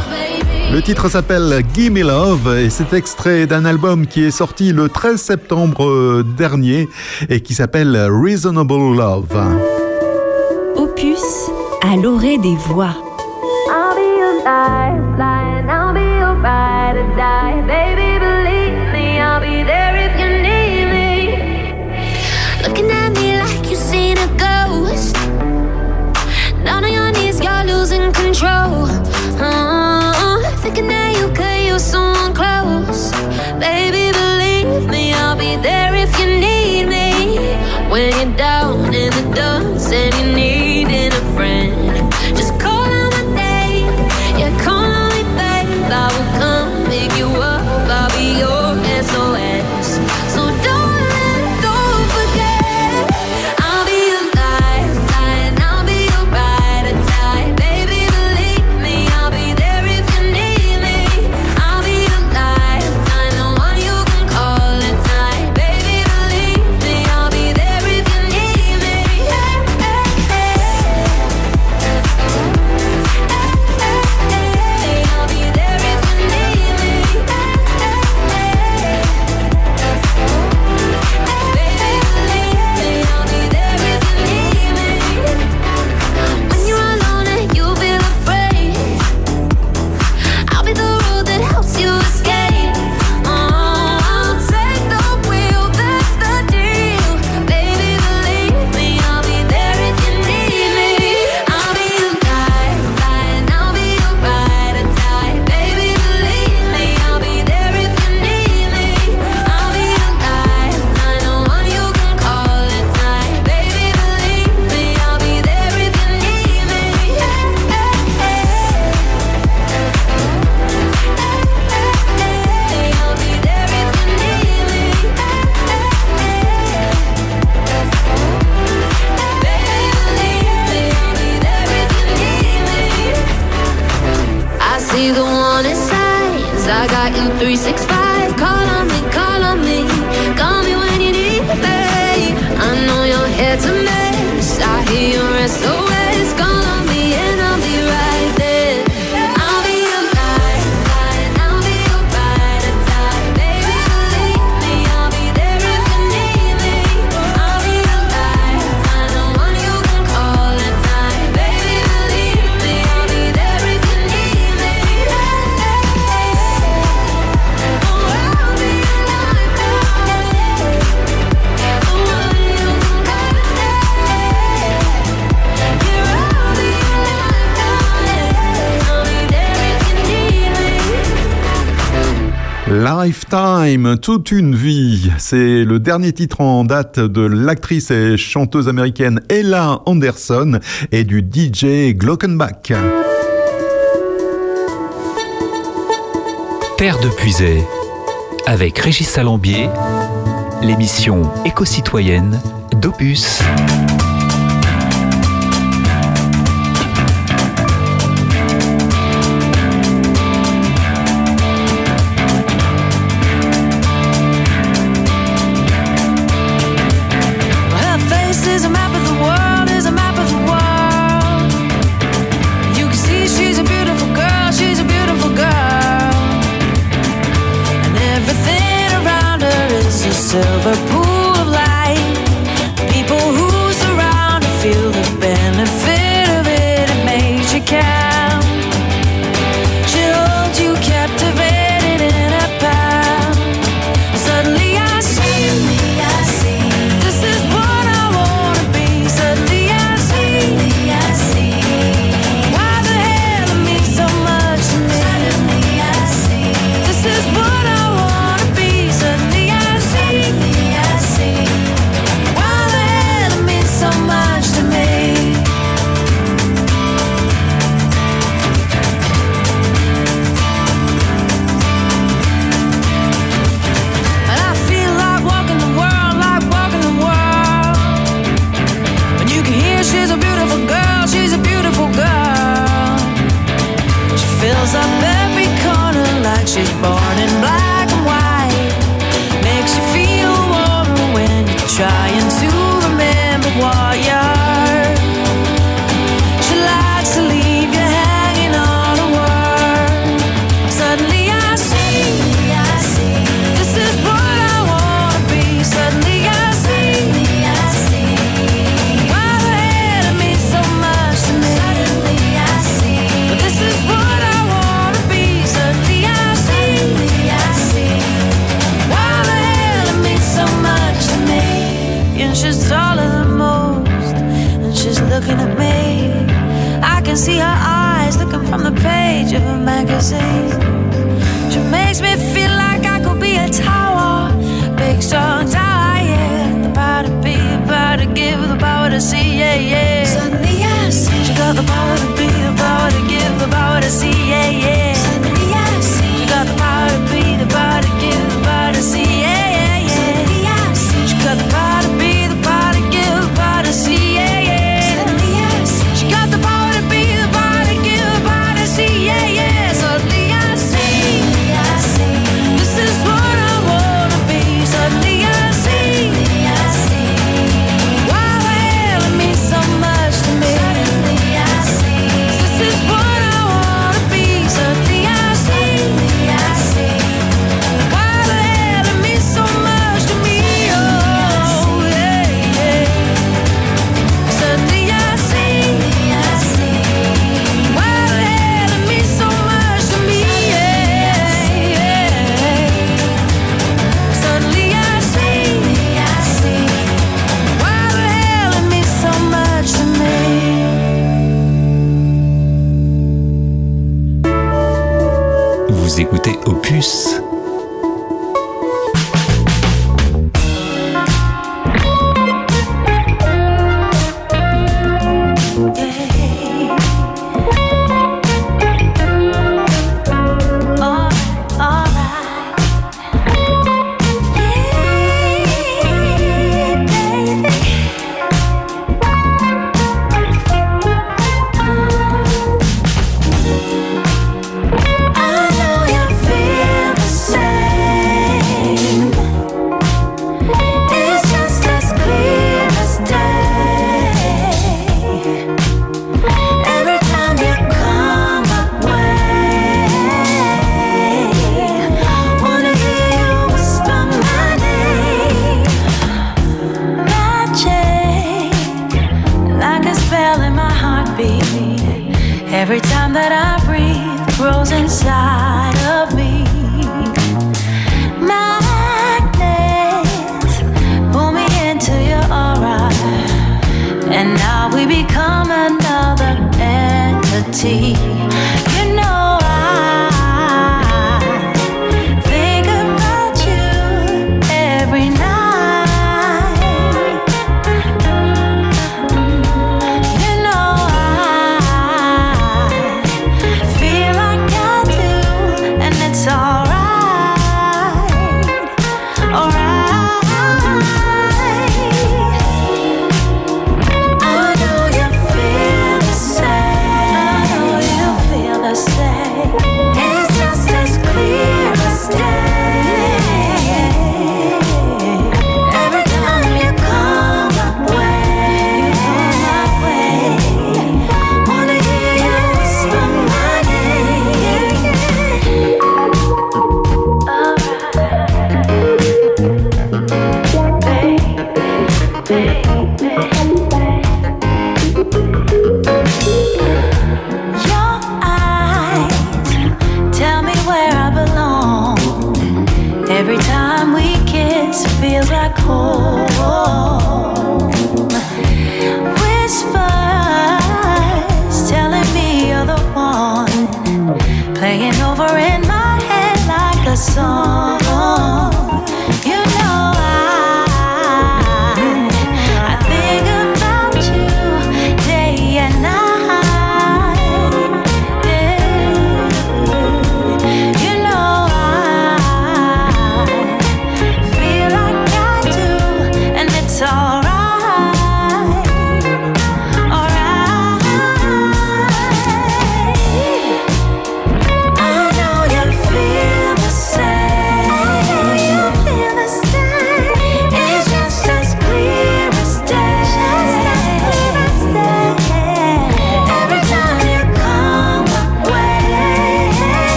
Le titre s'appelle Gimme Love et c'est extrait d'un album qui est sorti le 13 septembre dernier et qui s'appelle Reasonable Love. Opus à l'orée des voix. Toute une vie. C'est le dernier titre en date de l'actrice et chanteuse américaine Ella Anderson et du DJ Glockenbach. Terre de Puisay, avec Régis Salambier, l'émission éco-citoyenne d'Opus.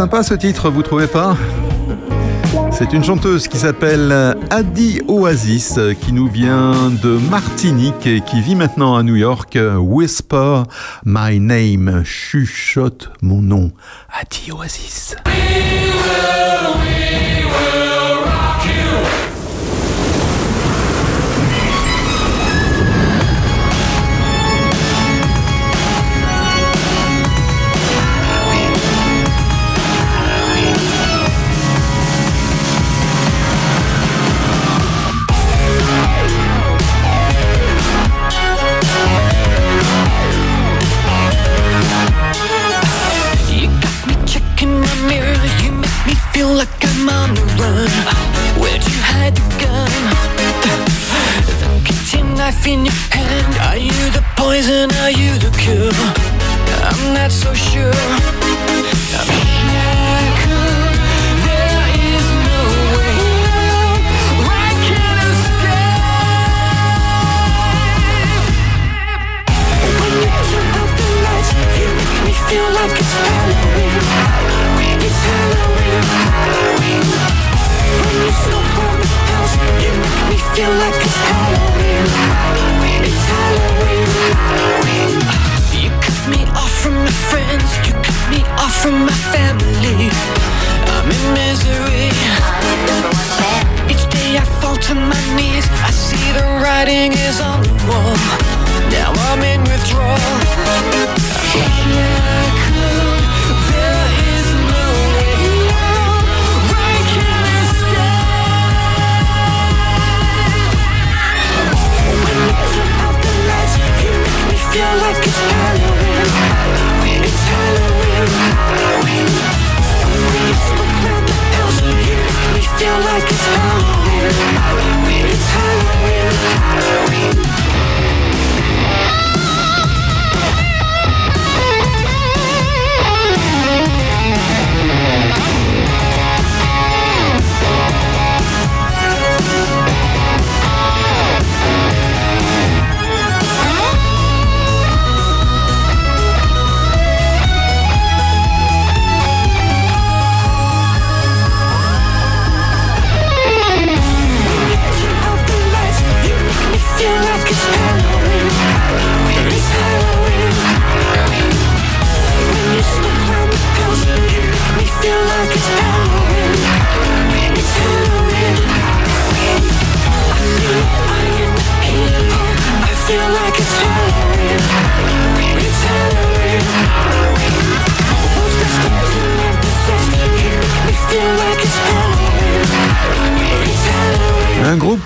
Sympa ce titre, vous trouvez pas c'est une chanteuse qui s'appelle Adi Oasis, qui nous vient de Martinique et qui vit maintenant à New York. Whisper my name, chuchote mon nom. Adi Oasis.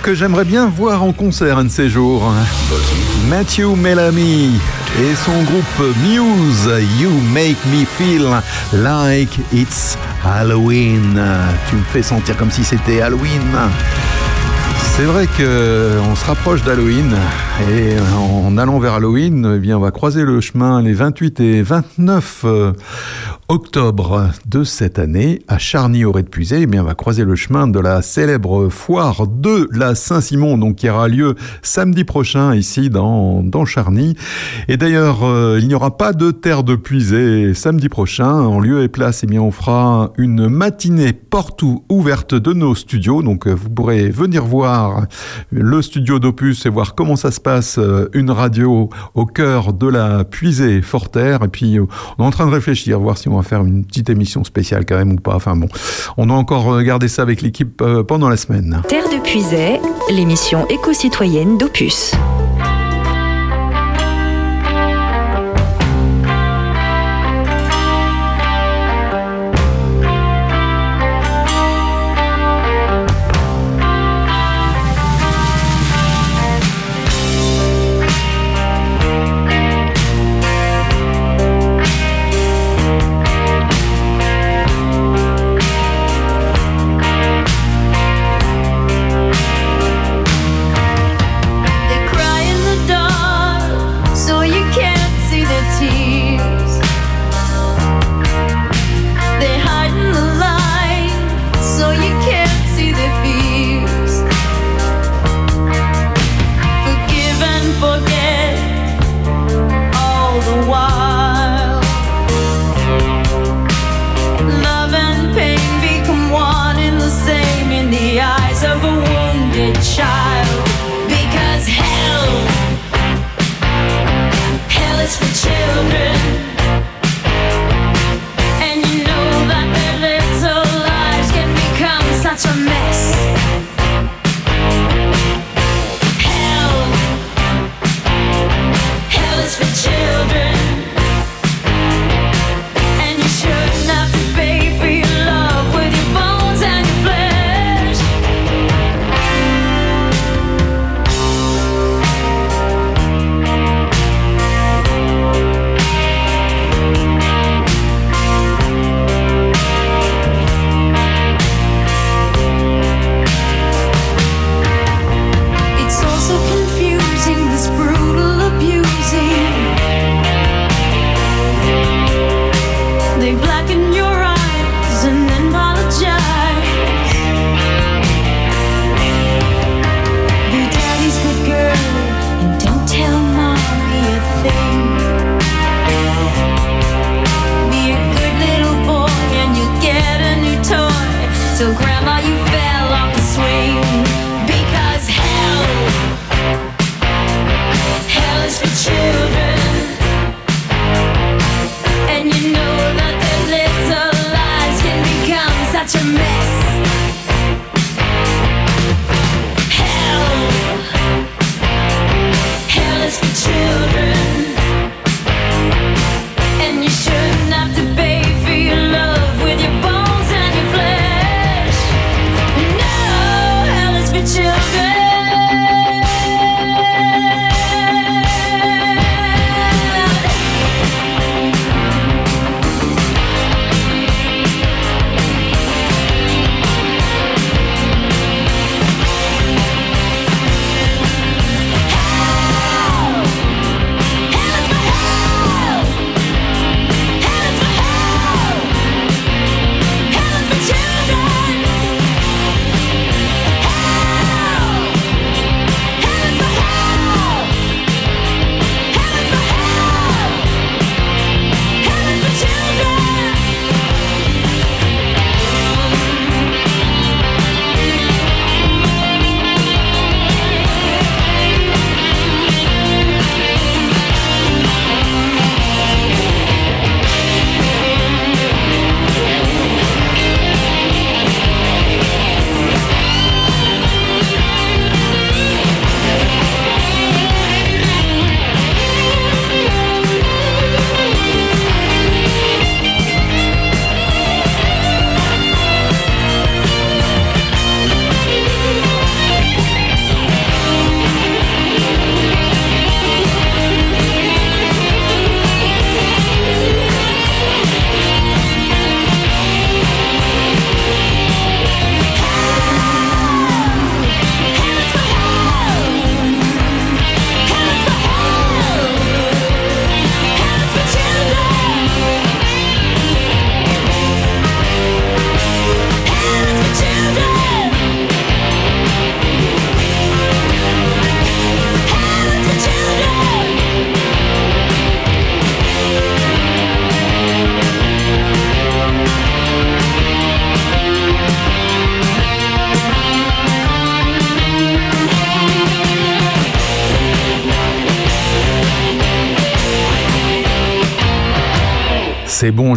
Que j'aimerais bien voir en concert un de ces jours. Matthew Bellamy et son groupe Muse, You Make Me Feel Like It's Halloween. Tu me fais sentir comme si c'était Halloween. C'est vrai que on se rapproche d'Halloween et en allant vers Halloween, eh bien on va croiser le chemin les 28 et 29 euh, octobre de cette année à charny auray de puisay Eh bien va croiser le chemin de la célèbre foire de la Saint-Simon donc qui aura lieu samedi prochain ici dans Charny. Et d'ailleurs, euh, il n'y aura pas de terre de puisée samedi prochain en lieu et place. Eh bien on fera une matinée porte ou- ouverte de nos studios donc euh, vous pourrez venir voir le studio d'Opus et voir comment ça se passe, euh, une radio au cœur de la puisée Forterre. Et puis, on est en train de réfléchir, voir si on va faire une petite émission spéciale quand même ou pas. Enfin bon, on a encore regardé ça avec l'équipe euh, pendant la semaine. Terre de Puisay, l'émission éco-citoyenne d'Opus.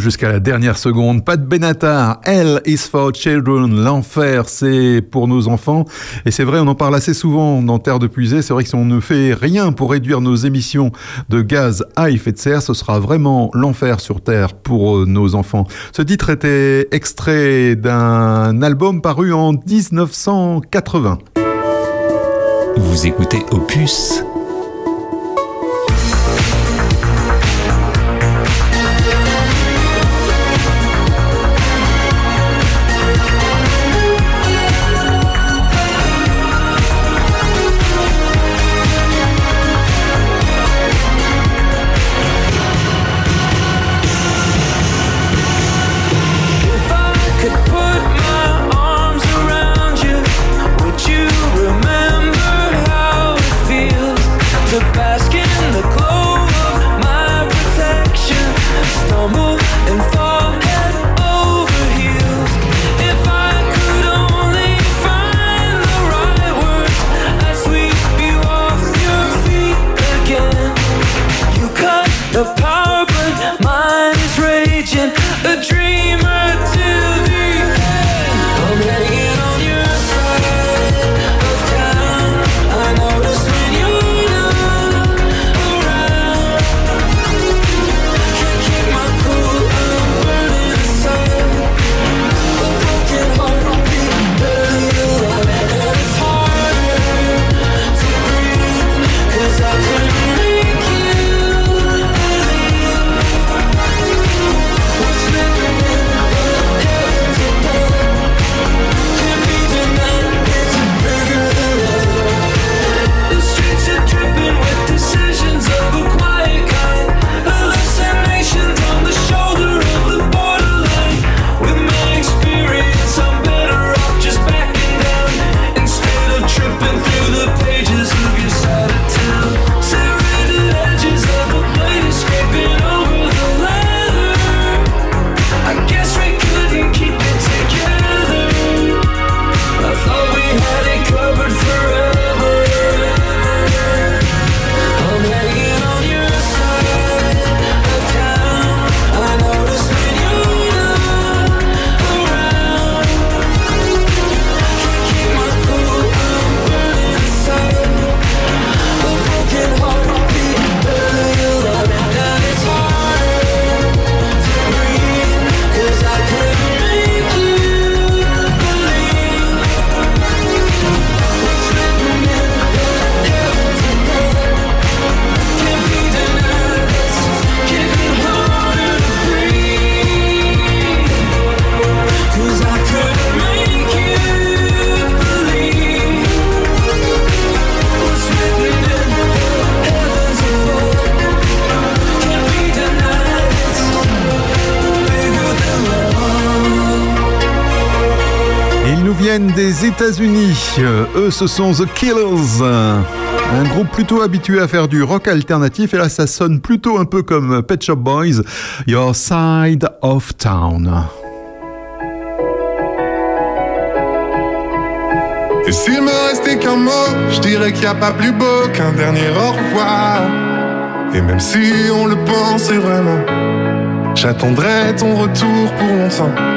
Jusqu'à la dernière seconde. Pas de Benatar. Hell is for children. L'enfer, c'est pour nos enfants. Et c'est vrai, on en parle assez souvent dans Terre de Puisée. C'est vrai que si on ne fait rien pour réduire nos émissions de gaz à effet de serre, ce sera vraiment l'enfer sur Terre pour euh, nos enfants. Ce titre était extrait d'un album paru en 1980. Vous écoutez Opus États-Unis. Euh, Eux, ce sont The Killers. Un groupe plutôt habitué à faire du rock alternatif. Et là, ça sonne plutôt un peu comme Pet Shop Boys. Your Side of Town. Et s'il me restait qu'un mot, je dirais qu'il n'y a pas plus beau qu'un dernier au revoir. Et même si on le pensait vraiment, j'attendrai ton retour pour longtemps.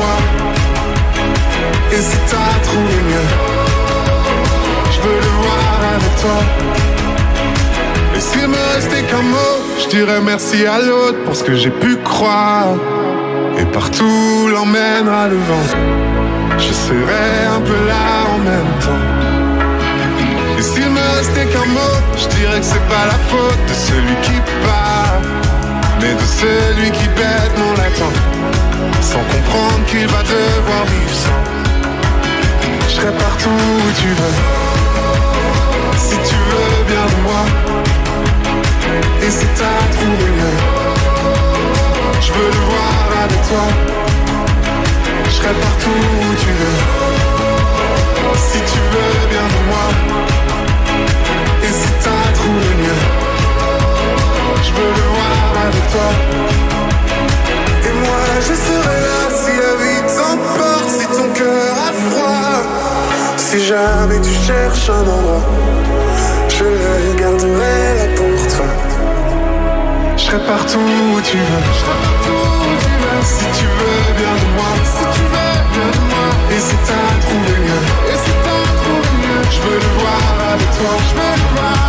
Et si t'as trouvé mieux, je veux le voir avec toi. Et s'il me restait qu'un mot, je dirais merci à l'autre pour ce que j'ai pu croire. Et partout l'emmènera le vent. Je serai un peu là en même temps. Et s'il me restait qu'un mot, je dirais que c'est pas la faute de celui qui part, mais de celui qui bêtement l'attend, sans comprendre qu'il va devoir vivre sans. Je serai partout où tu veux, si tu veux bien de moi. Et si t'as trouvé mieux, Je veux le voir avec toi. Je serai partout jamais tu cherches un endroit, je le garderai là pour toi. Je serai partout où tu veux. Je serai partout où tu veux. Si tu veux bien de moi, si tu veux bien de moi. Et si t'as trouvé mieux, et si t'as trouvé mieux, je veux le voir avec toi. Je veux le voir.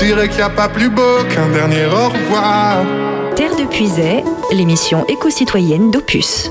Je dirais qu'il n'y a pas plus beau qu'un dernier au revoir. Terre de Puisay, l'émission éco-citoyenne d'Opus.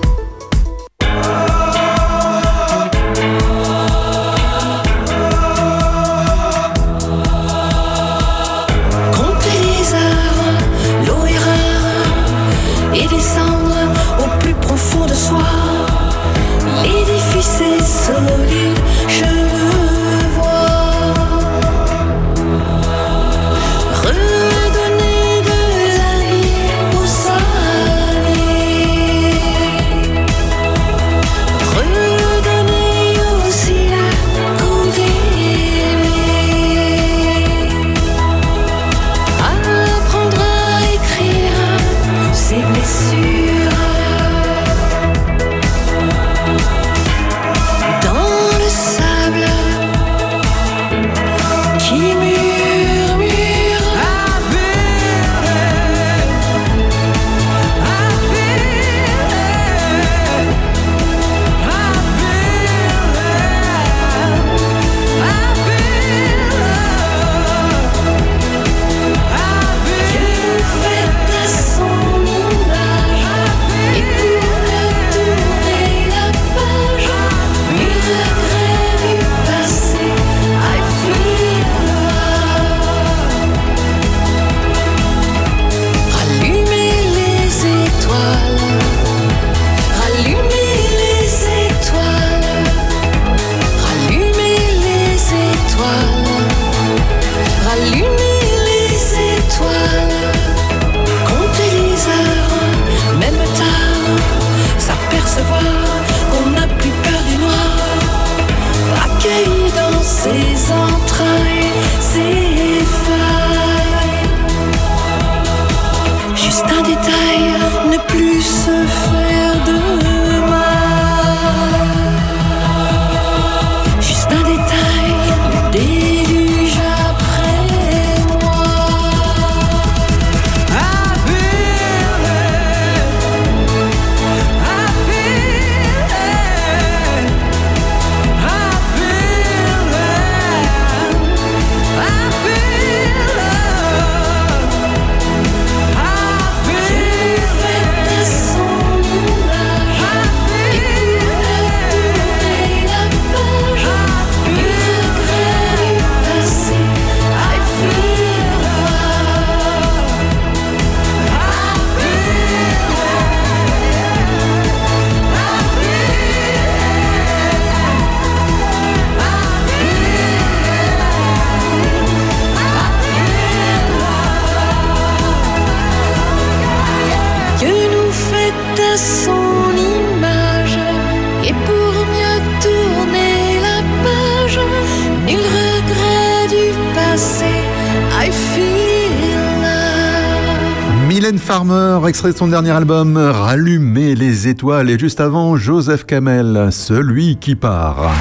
Extrait de son dernier album Rallumer les étoiles. Et juste avant, Joseph Kamel, celui qui part.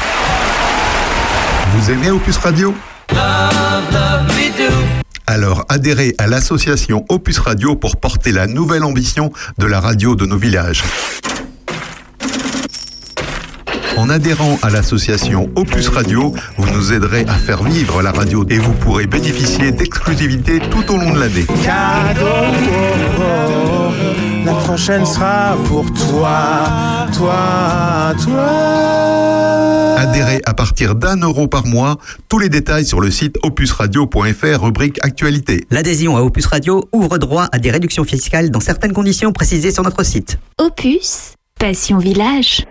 Vous aimez Opus Radio? Alors adhérez à l'association Opus Radio pour porter la nouvelle ambition de la radio de nos villages. En adhérant à l'association Opus Radio, vous nous aiderez à faire vivre la radio et vous pourrez bénéficier d'exclusivités tout au long de l'année. Cadeau, oh, oh, La prochaine sera pour toi, toi, toi. Adhérez à partir d'un euro par mois. Tous les détails sur le site opusradio.fr, rubrique Actualité. L'adhésion à Opus Radio ouvre droit à des réductions fiscales dans certaines conditions précisées sur notre site. Opus, Passion Village.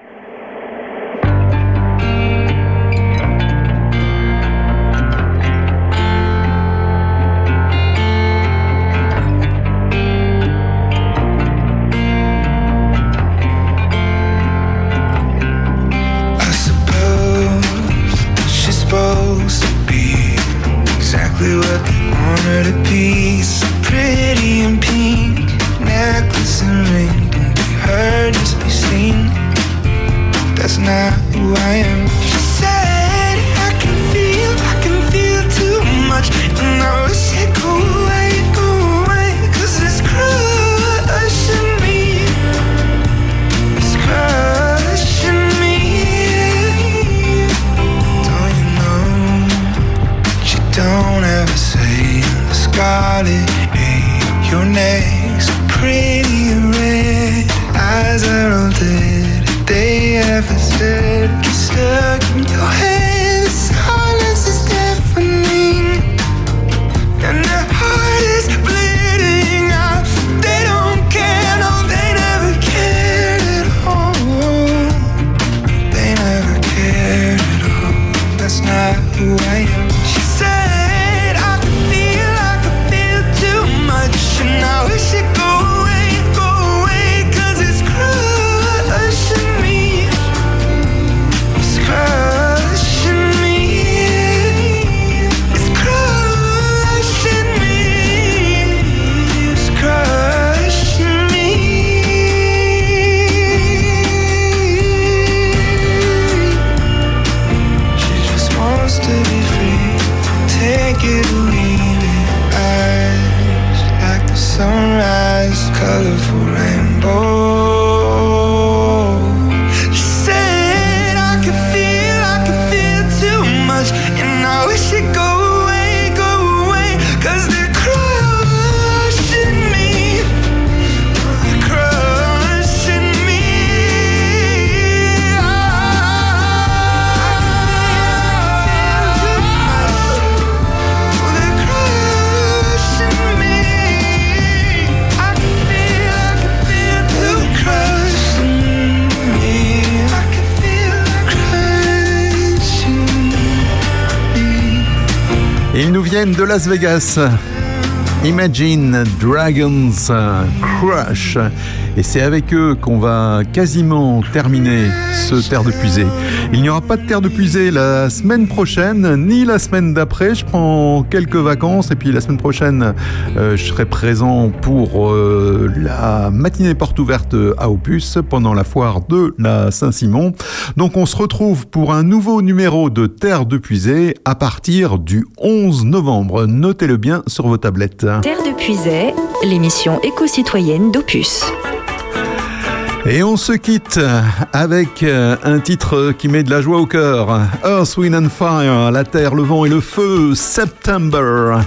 Ils nous viennent de Las Vegas. Imagine Dragons Crush. Et c'est avec eux qu'on va quasiment terminer ce Terre de Puisée. Il n'y aura pas de Terre de Puisée la semaine prochaine, ni la semaine d'après. Je prends quelques vacances et puis la semaine prochaine, euh, je serai présent pour euh, la matinée porte ouverte à Opus pendant la foire de la Saint-Simon. Donc on se retrouve pour un nouveau numéro de Terre de Puisée à partir du 11 novembre. Notez-le bien sur vos tablettes. Terre de Puisay, l'émission éco-citoyenne d'Opus. Et on se quitte avec euh, un titre qui met de la joie au cœur. Earth, Wind and Fire, la terre, le vent et le feu, September.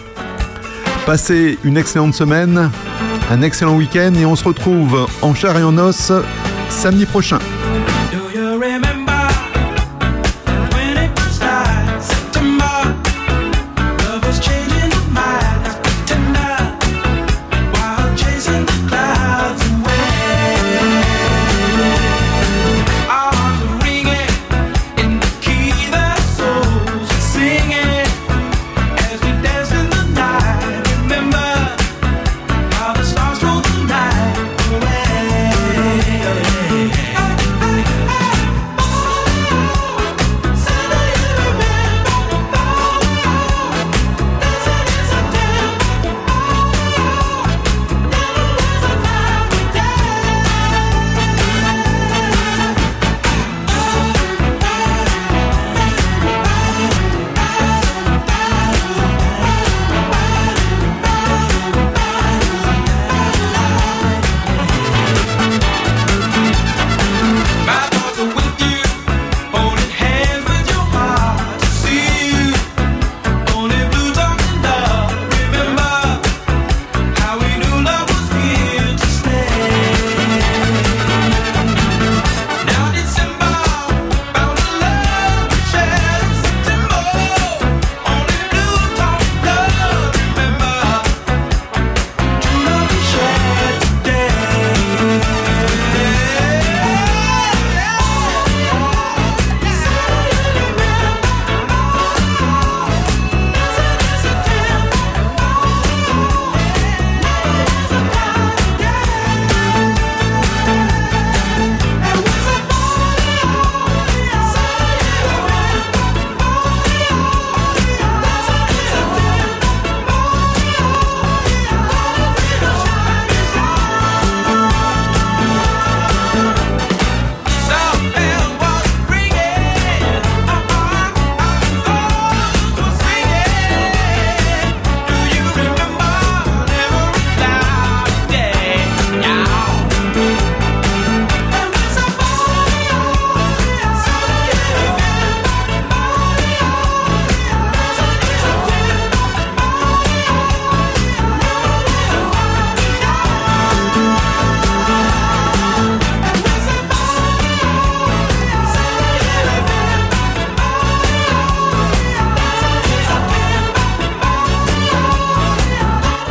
Passez une excellente semaine, un excellent week-end et on se retrouve en chair et en os samedi prochain.